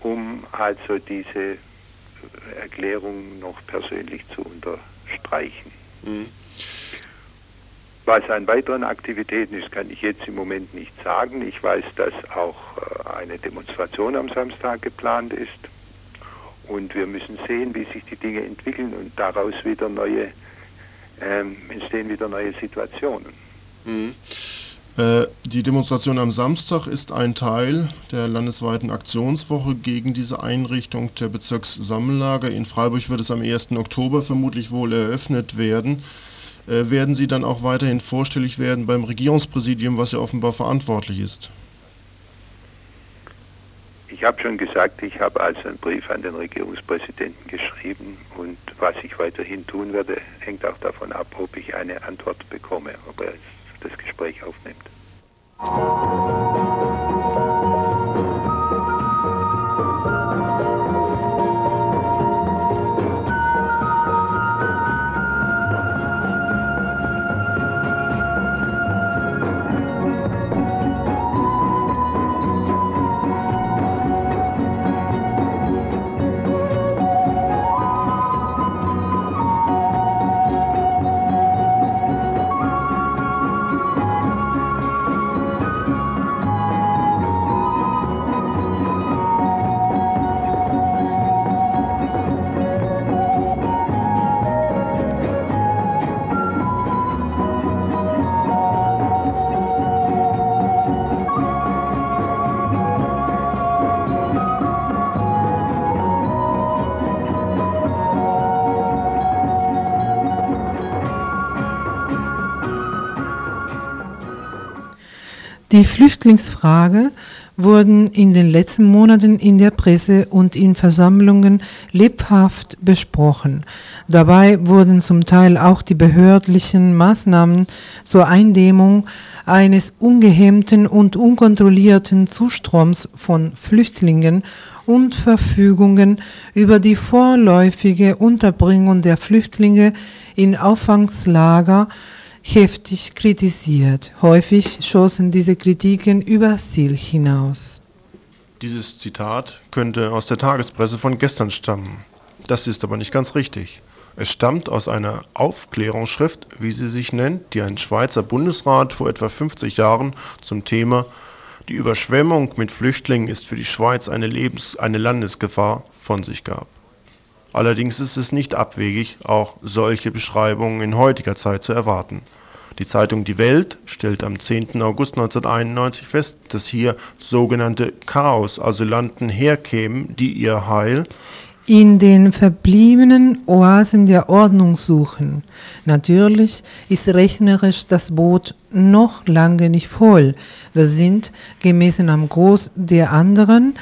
um also diese Erklärung noch persönlich zu unterstreichen. Mhm. Was an weiteren Aktivitäten ist, kann ich jetzt im Moment nicht sagen. Ich weiß, dass auch äh, eine Demonstration am Samstag geplant ist. Und wir müssen sehen, wie sich die Dinge entwickeln und daraus wieder neue ähm, entstehen wieder neue Situationen. Mhm. Äh, die Demonstration am Samstag ist ein Teil der landesweiten Aktionswoche gegen diese Einrichtung der Bezirkssammellager. In Freiburg wird es am 1. Oktober vermutlich wohl eröffnet werden. Äh, werden Sie dann auch weiterhin vorstellig werden beim Regierungspräsidium, was ja offenbar verantwortlich ist? Ich habe schon gesagt, ich habe also einen Brief an den Regierungspräsidenten geschrieben und was ich weiterhin tun werde, hängt auch davon ab, ob ich eine Antwort bekomme, ob er das Gespräch aufnimmt. Die Flüchtlingsfrage wurden in den letzten Monaten in der Presse und in Versammlungen lebhaft besprochen. Dabei wurden zum Teil auch die behördlichen Maßnahmen zur Eindämmung eines ungehemmten und unkontrollierten Zustroms von Flüchtlingen und Verfügungen über die vorläufige Unterbringung der Flüchtlinge in Auffangslager heftig kritisiert. Häufig schossen diese Kritiken übers Ziel hinaus. Dieses Zitat könnte aus der Tagespresse von gestern stammen. Das ist aber nicht ganz richtig. Es stammt aus einer Aufklärungsschrift, wie sie sich nennt, die ein Schweizer Bundesrat vor etwa 50 Jahren zum Thema Die Überschwemmung mit Flüchtlingen ist für die Schweiz eine, Lebens-, eine Landesgefahr von sich gab. Allerdings ist es nicht abwegig, auch solche Beschreibungen in heutiger Zeit zu erwarten. Die Zeitung Die Welt stellt am 10. August 1991 fest, dass hier sogenannte Chaos-Asylanten herkämen, die ihr Heil in den verbliebenen Oasen der Ordnung suchen. Natürlich ist rechnerisch das Boot noch lange nicht voll. Wir sind, gemessen am Groß der anderen,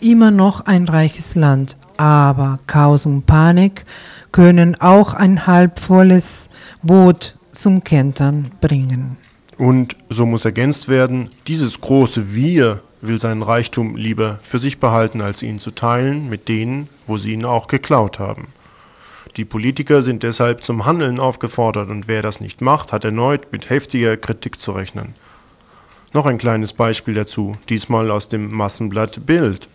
immer noch ein reiches Land. Aber Chaos und Panik können auch ein halbvolles Boot zum Kentern bringen. Und so muss ergänzt werden, dieses große Wir will seinen Reichtum lieber für sich behalten, als ihn zu teilen mit denen, wo sie ihn auch geklaut haben. Die Politiker sind deshalb zum Handeln aufgefordert und wer das nicht macht, hat erneut mit heftiger Kritik zu rechnen. Noch ein kleines Beispiel dazu, diesmal aus dem Massenblatt Bild.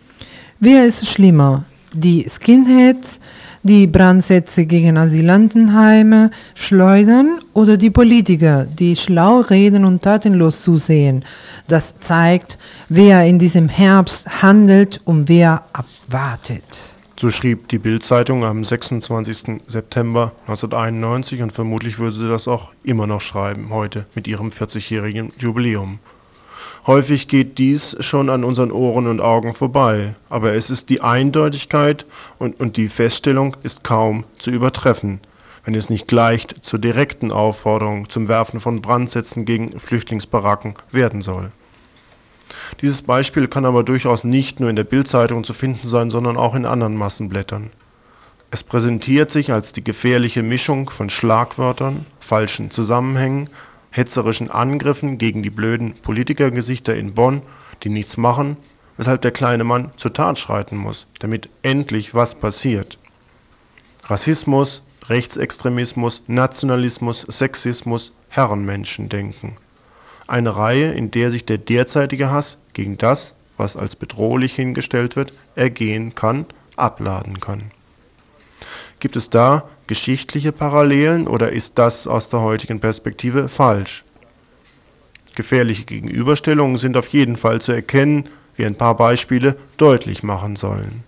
Wer ist schlimmer? Die Skinheads, die Brandsätze gegen Asylantenheime schleudern oder die Politiker, die schlau reden und tatenlos zusehen. Das zeigt, wer in diesem Herbst handelt und wer abwartet. So schrieb die Bild-Zeitung am 26. September 1991 und vermutlich würde sie das auch immer noch schreiben, heute mit ihrem 40-jährigen Jubiläum. Häufig geht dies schon an unseren Ohren und Augen vorbei, aber es ist die Eindeutigkeit und, und die Feststellung ist kaum zu übertreffen, wenn es nicht gleicht zur direkten Aufforderung zum Werfen von Brandsätzen gegen Flüchtlingsbaracken werden soll. Dieses Beispiel kann aber durchaus nicht nur in der Bildzeitung zu finden sein, sondern auch in anderen Massenblättern. Es präsentiert sich als die gefährliche Mischung von Schlagwörtern, falschen Zusammenhängen hetzerischen Angriffen gegen die blöden Politikergesichter in Bonn, die nichts machen, weshalb der kleine Mann zur Tat schreiten muss, damit endlich was passiert. Rassismus, Rechtsextremismus, Nationalismus, Sexismus, Herrenmenschendenken. Eine Reihe, in der sich der derzeitige Hass gegen das, was als bedrohlich hingestellt wird, ergehen kann, abladen kann. Gibt es da geschichtliche Parallelen oder ist das aus der heutigen Perspektive falsch? Gefährliche Gegenüberstellungen sind auf jeden Fall zu erkennen, wie ein paar Beispiele deutlich machen sollen.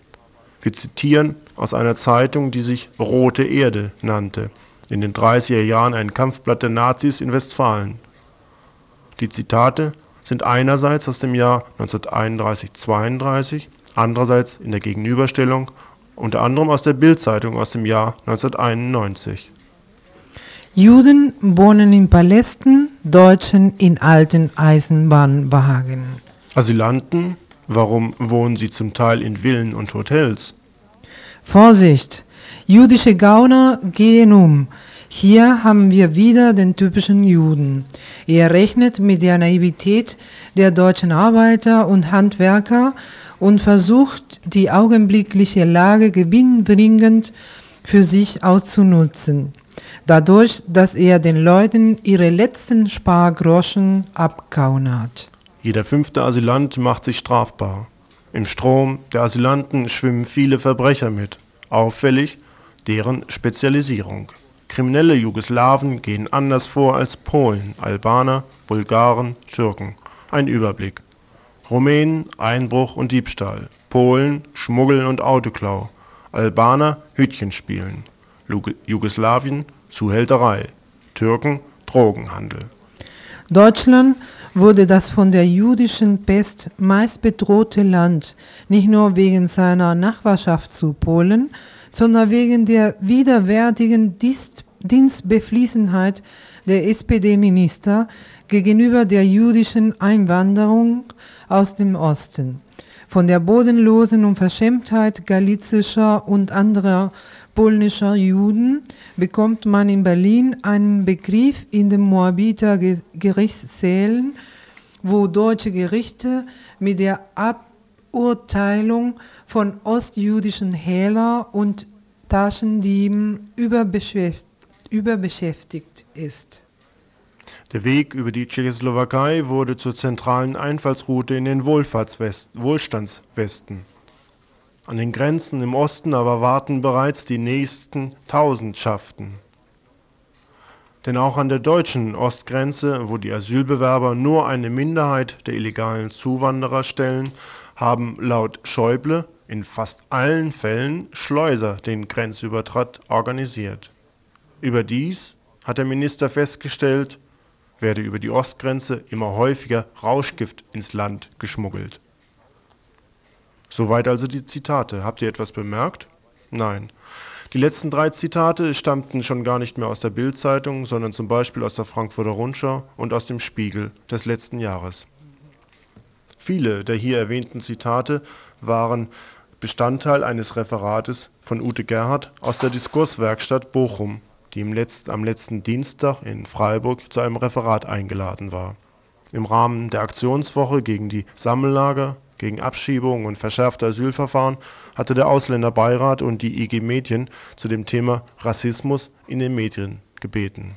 Wir zitieren aus einer Zeitung, die sich Rote Erde nannte, in den 30er Jahren ein Kampfblatt der Nazis in Westfalen. Die Zitate sind einerseits aus dem Jahr 1931-32, andererseits in der Gegenüberstellung unter anderem aus der Bild-Zeitung aus dem Jahr 1991. Juden wohnen in Palästen, Deutschen in alten Eisenbahnwagen. Asylanten, warum wohnen sie zum Teil in Villen und Hotels? Vorsicht, jüdische Gauner gehen um. Hier haben wir wieder den typischen Juden. Er rechnet mit der Naivität der deutschen Arbeiter und Handwerker und versucht, die augenblickliche Lage gewinnbringend für sich auszunutzen, dadurch, dass er den Leuten ihre letzten Spargroschen abkaunert. Jeder fünfte Asylant macht sich strafbar. Im Strom der Asylanten schwimmen viele Verbrecher mit. Auffällig deren Spezialisierung. Kriminelle Jugoslawen gehen anders vor als Polen, Albaner, Bulgaren, Türken. Ein Überblick. Rumänen Einbruch und Diebstahl, Polen Schmuggel und Autoklau, Albaner Hütchenspielen, Jugoslawien Zuhälterei, Türken Drogenhandel. Deutschland wurde das von der jüdischen Pest meist bedrohte Land, nicht nur wegen seiner Nachbarschaft zu Polen, sondern wegen der widerwärtigen Dienstbeflissenheit der SPD-Minister gegenüber der jüdischen Einwanderung aus dem Osten. Von der bodenlosen Unverschämtheit galizischer und anderer polnischer Juden bekommt man in Berlin einen Begriff in den Moabiter Gerichtssälen, wo deutsche Gerichte mit der Aburteilung von ostjüdischen Hehler und Taschendieben überbeschäftigt ist. Der Weg über die Tschechoslowakei wurde zur zentralen Einfallsroute in den Wohlstandswesten. An den Grenzen im Osten aber warten bereits die nächsten Tausendschaften. Denn auch an der deutschen Ostgrenze, wo die Asylbewerber nur eine Minderheit der illegalen Zuwanderer stellen, haben laut Schäuble in fast allen Fällen Schleuser den Grenzübertritt organisiert. Überdies hat der Minister festgestellt, werde über die Ostgrenze immer häufiger Rauschgift ins Land geschmuggelt. Soweit also die Zitate. Habt ihr etwas bemerkt? Nein. Die letzten drei Zitate stammten schon gar nicht mehr aus der Bildzeitung, sondern zum Beispiel aus der Frankfurter Rundschau und aus dem Spiegel des letzten Jahres. Viele der hier erwähnten Zitate waren Bestandteil eines Referates von Ute Gerhardt aus der Diskurswerkstatt Bochum die im Letz am letzten Dienstag in Freiburg zu einem Referat eingeladen war. Im Rahmen der Aktionswoche gegen die Sammellager, gegen Abschiebungen und verschärfte Asylverfahren hatte der Ausländerbeirat und die IG Medien zu dem Thema Rassismus in den Medien gebeten.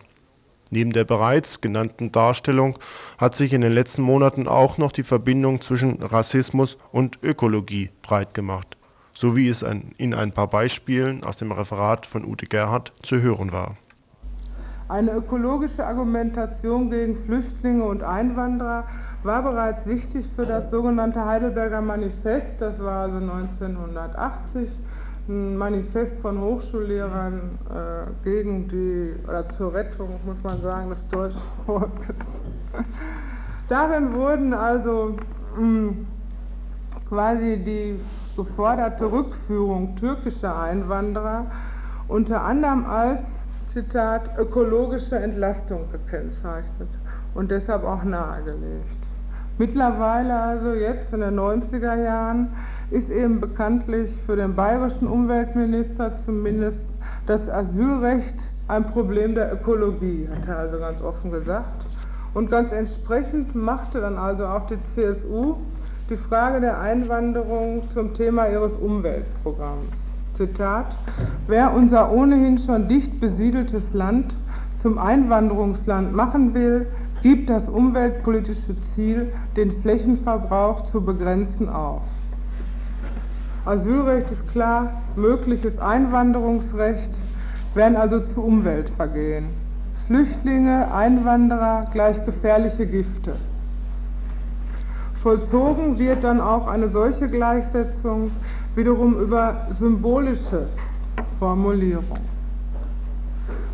Neben der bereits genannten Darstellung hat sich in den letzten Monaten auch noch die Verbindung zwischen Rassismus und Ökologie breit gemacht so wie es in ein paar Beispielen aus dem Referat von Ute Gerhardt zu hören war. Eine ökologische Argumentation gegen Flüchtlinge und Einwanderer war bereits wichtig für das sogenannte Heidelberger Manifest, das war also 1980, ein Manifest von Hochschullehrern äh, gegen die, oder zur Rettung, muss man sagen, des deutschen Volkes. Darin wurden also mh, hm, quasi die geforderte Rückführung türkischer Einwanderer unter anderem als, Zitat, ökologische Entlastung gekennzeichnet und deshalb auch nahegelegt. Mittlerweile, also jetzt in den 90er Jahren, ist eben bekanntlich für den bayerischen Umweltminister zumindest das Asylrecht ein Problem der Ökologie, hat er also ganz offen gesagt. Und ganz entsprechend machte dann also auch die CSU die Frage der Einwanderung zum Thema ihres Umweltprogramms. Zitat, wer unser ohnehin schon dicht besiedeltes Land zum Einwanderungsland machen will, gibt das umweltpolitische Ziel, den Flächenverbrauch zu begrenzen, auf. Asylrecht ist klar, mögliches Einwanderungsrecht werden also zu Umweltvergehen. Flüchtlinge, Einwanderer gleich gefährliche Gifte. Vollzogen wird dann auch eine solche Gleichsetzung wiederum über symbolische Formulierung.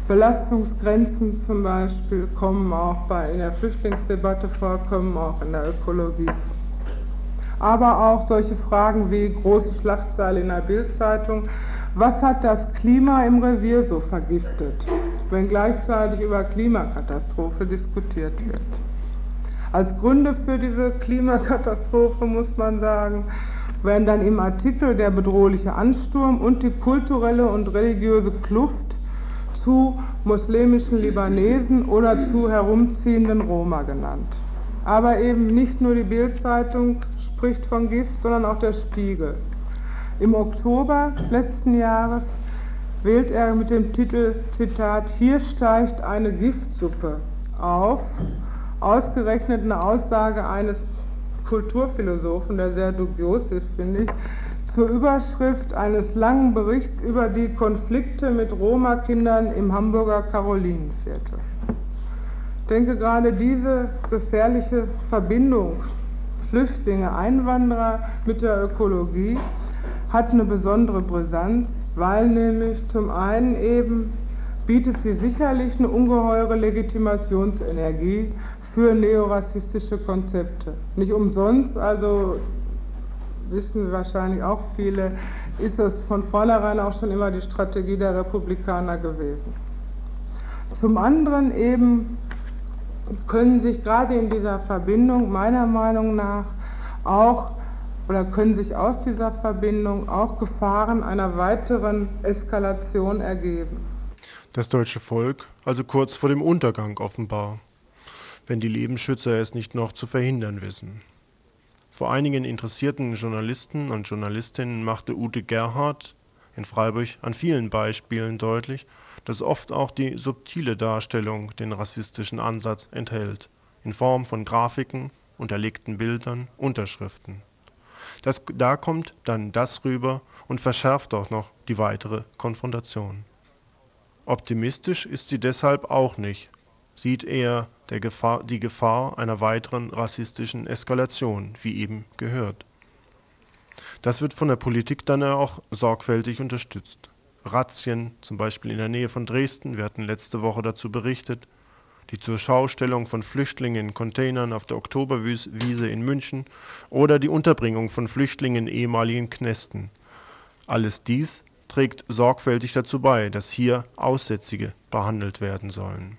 Belastungsgrenzen zum Beispiel kommen auch bei, in der Flüchtlingsdebatte vor, kommen auch in der Ökologie. Aber auch solche Fragen wie große Schlachtzeile in der Bildzeitung, was hat das Klima im Revier so vergiftet, wenn gleichzeitig über Klimakatastrophe diskutiert wird. Als Gründe für diese Klimakatastrophe muss man sagen, werden dann im Artikel der bedrohliche Ansturm und die kulturelle und religiöse Kluft zu muslimischen Libanesen oder zu herumziehenden Roma genannt. Aber eben nicht nur die Bildzeitung spricht von Gift, sondern auch der Spiegel. Im Oktober letzten Jahres wählt er mit dem Titel Zitat Hier steigt eine Giftsuppe auf ausgerechnet eine Aussage eines Kulturphilosophen, der sehr dubios ist, finde ich, zur Überschrift eines langen Berichts über die Konflikte mit Roma-Kindern im Hamburger Karolinenviertel. Ich denke gerade diese gefährliche Verbindung Flüchtlinge, Einwanderer mit der Ökologie hat eine besondere Brisanz, weil nämlich zum einen eben bietet sie sicherlich eine ungeheure Legitimationsenergie für neorassistische Konzepte. Nicht umsonst, also wissen wahrscheinlich auch viele, ist es von vornherein auch schon immer die Strategie der Republikaner gewesen. Zum anderen eben können sich gerade in dieser Verbindung meiner Meinung nach auch oder können sich aus dieser Verbindung auch Gefahren einer weiteren Eskalation ergeben. Das deutsche Volk also kurz vor dem Untergang offenbar wenn die Lebensschützer es nicht noch zu verhindern wissen. Vor einigen interessierten Journalisten und Journalistinnen machte Ute Gerhardt in Freiburg an vielen Beispielen deutlich, dass oft auch die subtile Darstellung den rassistischen Ansatz enthält, in Form von Grafiken, unterlegten Bildern, Unterschriften. Das, da kommt dann das rüber und verschärft auch noch die weitere Konfrontation. Optimistisch ist sie deshalb auch nicht, sieht eher Gefahr, die Gefahr einer weiteren rassistischen Eskalation, wie eben gehört. Das wird von der Politik dann auch sorgfältig unterstützt. Razzien, zum Beispiel in der Nähe von Dresden, wir hatten letzte Woche dazu berichtet, die zur Schaustellung von Flüchtlingen in Containern auf der Oktoberwiese in München oder die Unterbringung von Flüchtlingen in ehemaligen Knästen. Alles dies trägt sorgfältig dazu bei, dass hier Aussätzige behandelt werden sollen.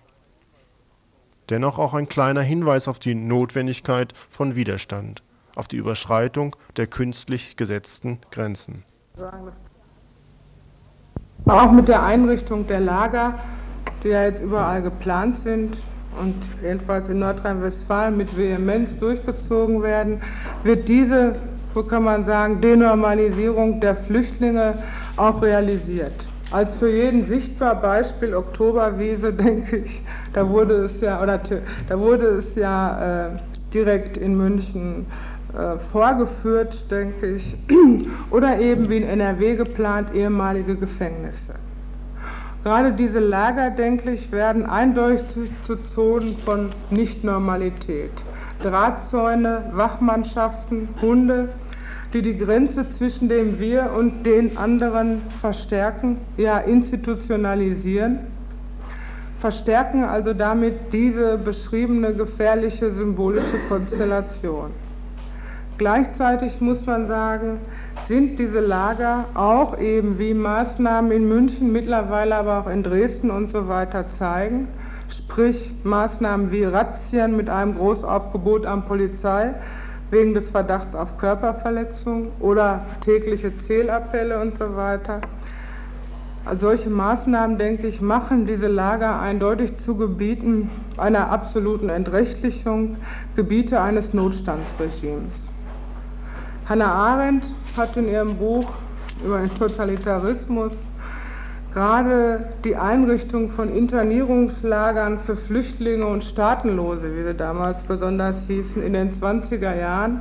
Dennoch auch ein kleiner Hinweis auf die Notwendigkeit von Widerstand, auf die Überschreitung der künstlich gesetzten Grenzen. Auch mit der Einrichtung der Lager, die ja jetzt überall geplant sind und jedenfalls in Nordrhein-Westfalen mit Vehemenz durchgezogen werden, wird diese, so kann man sagen, Denormalisierung der Flüchtlinge auch realisiert als für jeden sichtbar Beispiel Oktoberwiese, denke ich, da wurde es ja, oder da wurde es ja äh, direkt in München äh, vorgeführt, denke ich, oder eben wie in NRW geplant ehemalige Gefängnisse. Gerade diese Lager, denke ich, werden eindeutig zu Zonen von Nichtnormalität. Drahtzäune, Wachmannschaften, Hunde, die die Grenze zwischen dem Wir und den anderen verstärken, ja institutionalisieren. verstärken also damit diese beschriebene gefährliche symbolische Konstellation. Gleichzeitig muss man sagen, sind diese Lager auch eben wie Maßnahmen in München, mittlerweile aber auch in Dresden und so weiter zeigen, sprich Maßnahmen wie Razzien mit einem Großaufgebot an Polizei wegen des Verdachts auf Körperverletzung oder tägliche Zählappelle und so weiter. Solche Maßnahmen, denke ich, machen diese Lager eindeutig zu Gebieten einer absoluten Entrechtlichung, Gebiete eines Notstandsregimes. Hannah Arendt hat in ihrem Buch über den Totalitarismus gerade die Einrichtung von Internierungslagern für Flüchtlinge und Staatenlose, wie sie damals besonders hießen, in den 20er Jahren,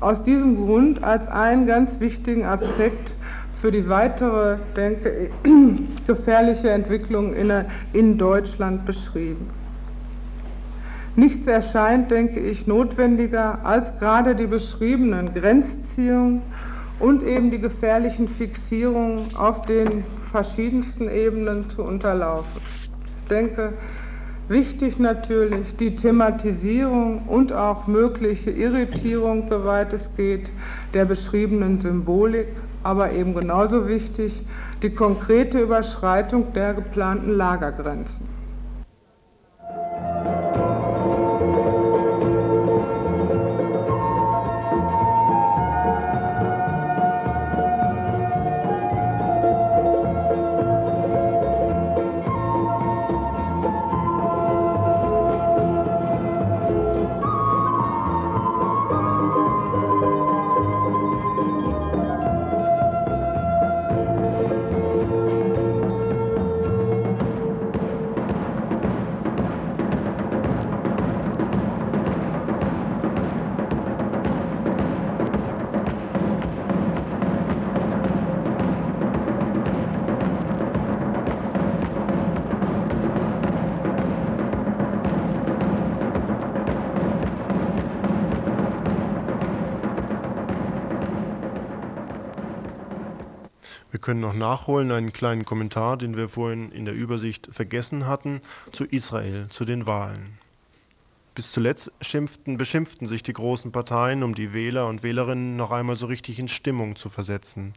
aus diesem Grund als einen ganz wichtigen Aspekt für die weitere, denke ich, gefährliche Entwicklung in, Deutschland beschrieben. Nichts erscheint, denke ich, notwendiger als gerade die beschriebenen Grenzziehungen und eben die gefährlichen Fixierungen auf den verschiedensten Ebenen zu unterlaufen. Ich denke, wichtig natürlich die Thematisierung und auch mögliche Irritierung, soweit es geht, der beschriebenen Symbolik, aber eben genauso wichtig die konkrete Überschreitung der geplanten Lagergrenzen. Können noch nachholen einen kleinen Kommentar, den wir vorhin in der Übersicht vergessen hatten, zu Israel, zu den Wahlen. Bis zuletzt schimpften, beschimpften sich die großen Parteien, um die Wähler und Wählerinnen noch einmal so richtig in Stimmung zu versetzen.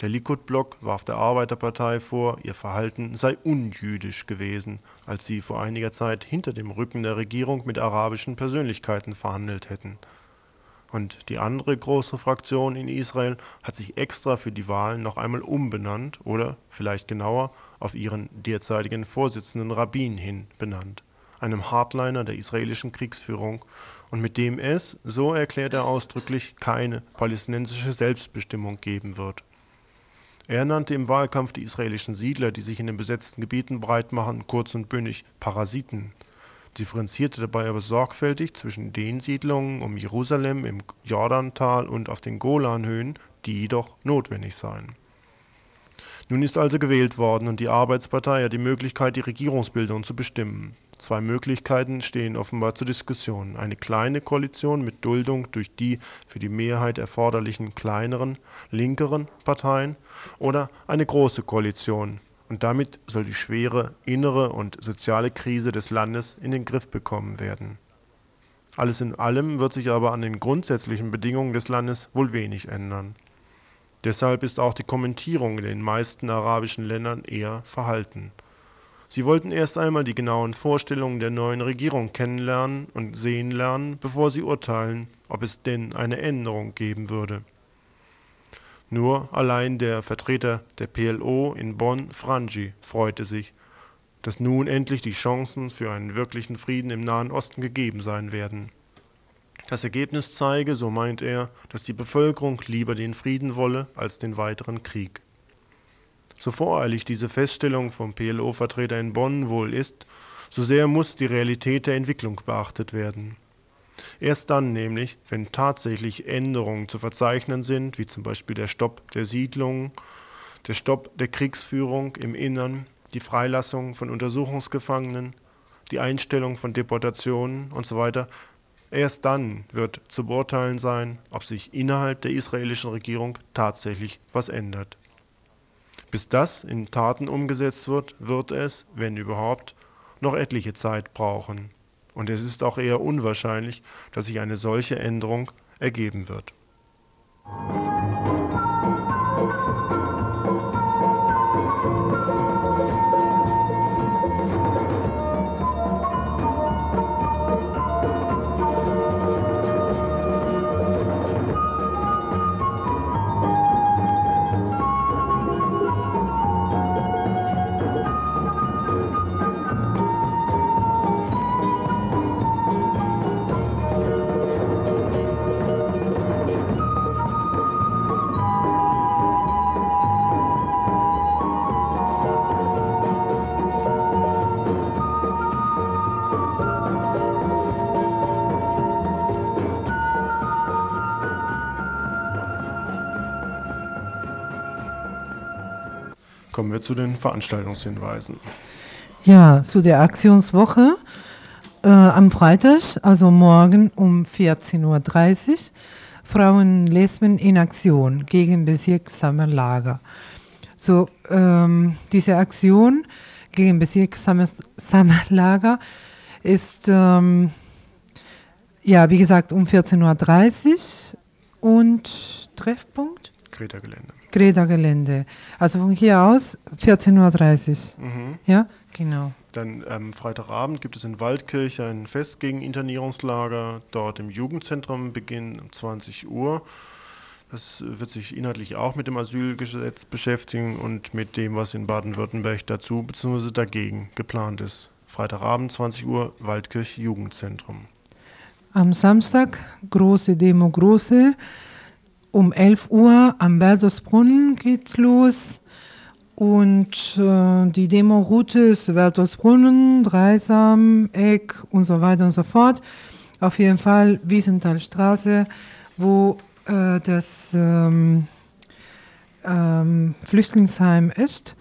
Der Likud-Block warf der Arbeiterpartei vor, ihr Verhalten sei unjüdisch gewesen, als sie vor einiger Zeit hinter dem Rücken der Regierung mit arabischen Persönlichkeiten verhandelt hätten. Und die andere große Fraktion in Israel hat sich extra für die Wahlen noch einmal umbenannt oder vielleicht genauer auf ihren derzeitigen Vorsitzenden Rabbin hin benannt, einem Hardliner der israelischen Kriegsführung und mit dem es, so erklärt er ausdrücklich, keine palästinensische Selbstbestimmung geben wird. Er nannte im Wahlkampf die israelischen Siedler, die sich in den besetzten Gebieten breit machen, kurz und bündig Parasiten differenzierte dabei aber sorgfältig zwischen den Siedlungen um Jerusalem im Jordantal und auf den Golanhöhen, die jedoch notwendig seien. Nun ist also gewählt worden und die Arbeitspartei hat die Möglichkeit, die Regierungsbildung zu bestimmen. Zwei Möglichkeiten stehen offenbar zur Diskussion. Eine kleine Koalition mit Duldung durch die für die Mehrheit erforderlichen kleineren, linkeren Parteien oder eine große Koalition und damit soll die schwere innere und soziale Krise des Landes in den Griff bekommen werden. Alles in allem wird sich aber an den grundsätzlichen Bedingungen des Landes wohl wenig ändern. Deshalb ist auch die Kommentierung in den meisten arabischen Ländern eher verhalten. Sie wollten erst einmal die genauen Vorstellungen der neuen Regierung kennenlernen und sehen lernen, bevor sie urteilen, ob es denn eine Änderung geben würde. Nur allein der Vertreter der PLO in Bonn, Frangi, freute sich, dass nun endlich die Chancen für einen wirklichen Frieden im Nahen Osten gegeben sein werden. Das Ergebnis zeige, so meint er, dass die Bevölkerung lieber den Frieden wolle als den weiteren Krieg. So voreilig diese Feststellung vom PLO-Vertreter in Bonn wohl ist, so sehr muss die Realität der Entwicklung beachtet werden. Erst dann nämlich, wenn tatsächlich Änderungen zu verzeichnen sind, wie zum Beispiel der Stopp der Siedlungen, der Stopp der Kriegsführung im Innern, die Freilassung von Untersuchungsgefangenen, die Einstellung von Deportationen usw., so erst dann wird zu beurteilen sein, ob sich innerhalb der israelischen Regierung tatsächlich was ändert. Bis das in Taten umgesetzt wird, wird es, wenn überhaupt, noch etliche Zeit brauchen. Und es ist auch eher unwahrscheinlich, dass sich eine solche Änderung ergeben wird. Wir zu den Veranstaltungshinweisen. Ja, zu der Aktionswoche äh, am Freitag, also morgen um 14.30 Uhr, Frauen Lesben in Aktion gegen Bezirkssammerlager. So, ähm, diese Aktion gegen Bezirkssammerlager ist, ähm, ja, wie gesagt, um 14.30 Uhr und Treffpunkt? Greta-Gelände. Greta-Gelände. Also von hier aus 14.30 Uhr. Mhm. Ja, genau. Dann ähm, Freitagabend gibt es in Waldkirch ein Fest gegen Internierungslager. Dort im Jugendzentrum beginnt um 20 Uhr. Das wird sich inhaltlich auch mit dem Asylgesetz beschäftigen und mit dem, was in Baden-Württemberg dazu bzw. dagegen geplant ist. Freitagabend 20 Uhr Waldkirch Jugendzentrum. Am Samstag große Demo, große. Um 11 Uhr am Bertelsbrunnen geht los. Und äh, die Demo-Route ist Bertelsbrunnen, Dreisam, Eck und so weiter und so fort. Auf jeden Fall Wiesenthalstraße, wo äh, das ähm, ähm, Flüchtlingsheim ist.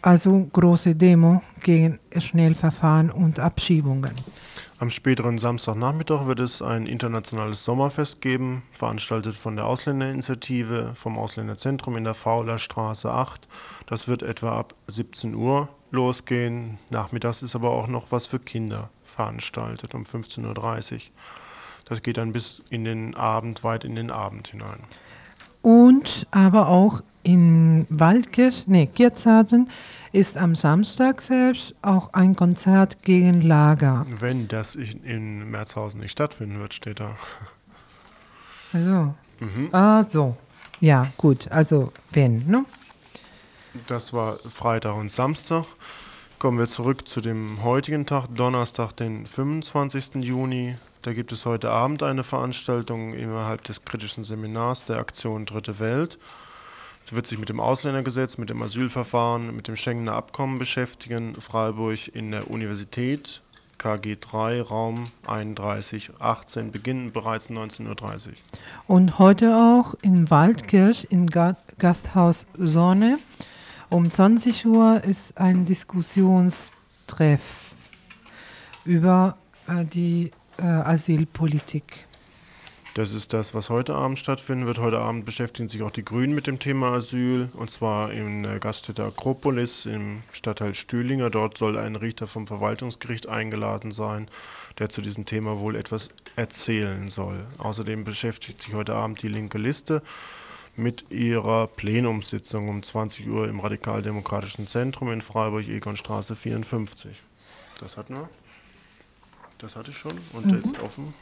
Also große Demo gegen Schnellverfahren und Abschiebungen. Am späteren Samstagnachmittag wird es ein internationales Sommerfest geben, veranstaltet von der Ausländerinitiative vom Ausländerzentrum in der Fauler Straße 8. Das wird etwa ab 17 Uhr losgehen. Nachmittags ist aber auch noch was für Kinder veranstaltet um 15.30 Uhr. Das geht dann bis in den Abend, weit in den Abend hinein. Und aber auch in Waldkirch, nee, Kirchzarten, ist am Samstag selbst auch ein Konzert gegen Lager. Wenn das in, in Merzhausen nicht stattfinden wird, steht da. Also, Mhm. ah, so. Ja, gut, also wenn, ne? Das war Freitag und Samstag. Kommen wir zurück zu dem heutigen Tag, Donnerstag, den 25. Juni. Da gibt es heute Abend eine Veranstaltung innerhalb des kritischen Seminars der Aktion Dritte Welt. Sie wird sich mit dem Ausländergesetz, mit dem Asylverfahren, mit dem Schengener Abkommen beschäftigen. Freiburg in der Universität, KG 3, Raum 31, 18, beginnen bereits 19.30 Uhr. Und heute auch in Waldkirch im Ga Gasthaus Sonne. Um 20 Uhr ist ein Diskussionstreff über äh, die äh, Asylpolitik. Das ist das, was heute Abend stattfinden wird. Heute Abend beschäftigen sich auch die Grünen mit dem Thema Asyl und zwar in der Gaststätte Akropolis im Stadtteil Stühlinger. Dort soll ein Richter vom Verwaltungsgericht eingeladen sein, der zu diesem Thema wohl etwas erzählen soll. Außerdem beschäftigt sich heute Abend die linke Liste mit ihrer Plenumssitzung um 20 Uhr im Radikaldemokratischen Zentrum in Freiburg, Egonstraße 54. Das hatten wir. Das hatte ich schon und der ist offen.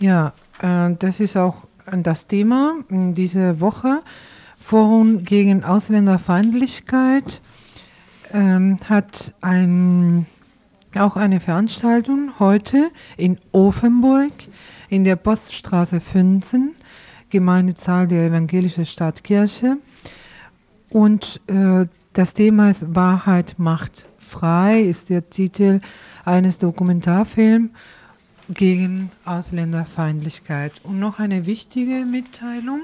Ja, äh, das ist auch äh, das Thema in dieser Woche. Forum gegen Ausländerfeindlichkeit ähm, hat ein, auch eine Veranstaltung heute in Offenburg in der Poststraße 15, Gemeindezahl der Evangelischen Stadtkirche. Und äh, das Thema ist Wahrheit macht frei, ist der Titel eines Dokumentarfilms gegen Ausländerfeindlichkeit. Und noch eine wichtige Mitteilung.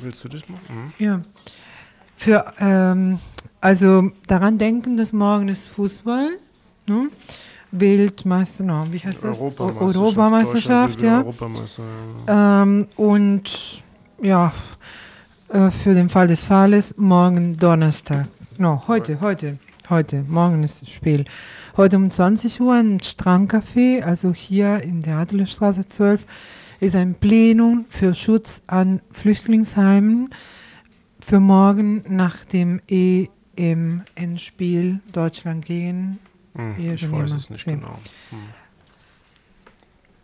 Willst du das machen? Ja. Für, ähm, also daran denken, dass morgen ist Fußball. Ne? Weltmeister, no, wie heißt das? Europameisterschaft. Europameisterschaft, ja. Europameister, ja. Ähm, und ja, äh, für den Fall des Falles morgen Donnerstag. No, heute, heute, heute, morgen ist das Spiel. Heute um 20 Uhr im Strandcafé, also hier in der Adlerstraße 12, ist ein Plenum für Schutz an Flüchtlingsheimen für morgen nach dem EM-Endspiel Deutschland gegen Hm, ich weiß es nicht genau. Hm.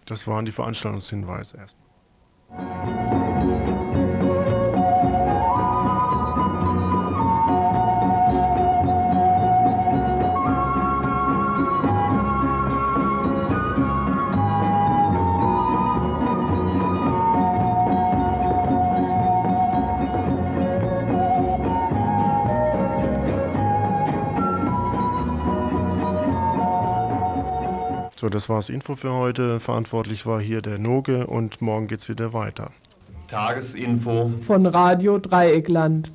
Das waren die Veranstaltungshinweise erstmal. So, das war das Info für heute. Verantwortlich war hier der Noge und morgen geht's wieder weiter. Tagesinfo Von Radio Dreieckland.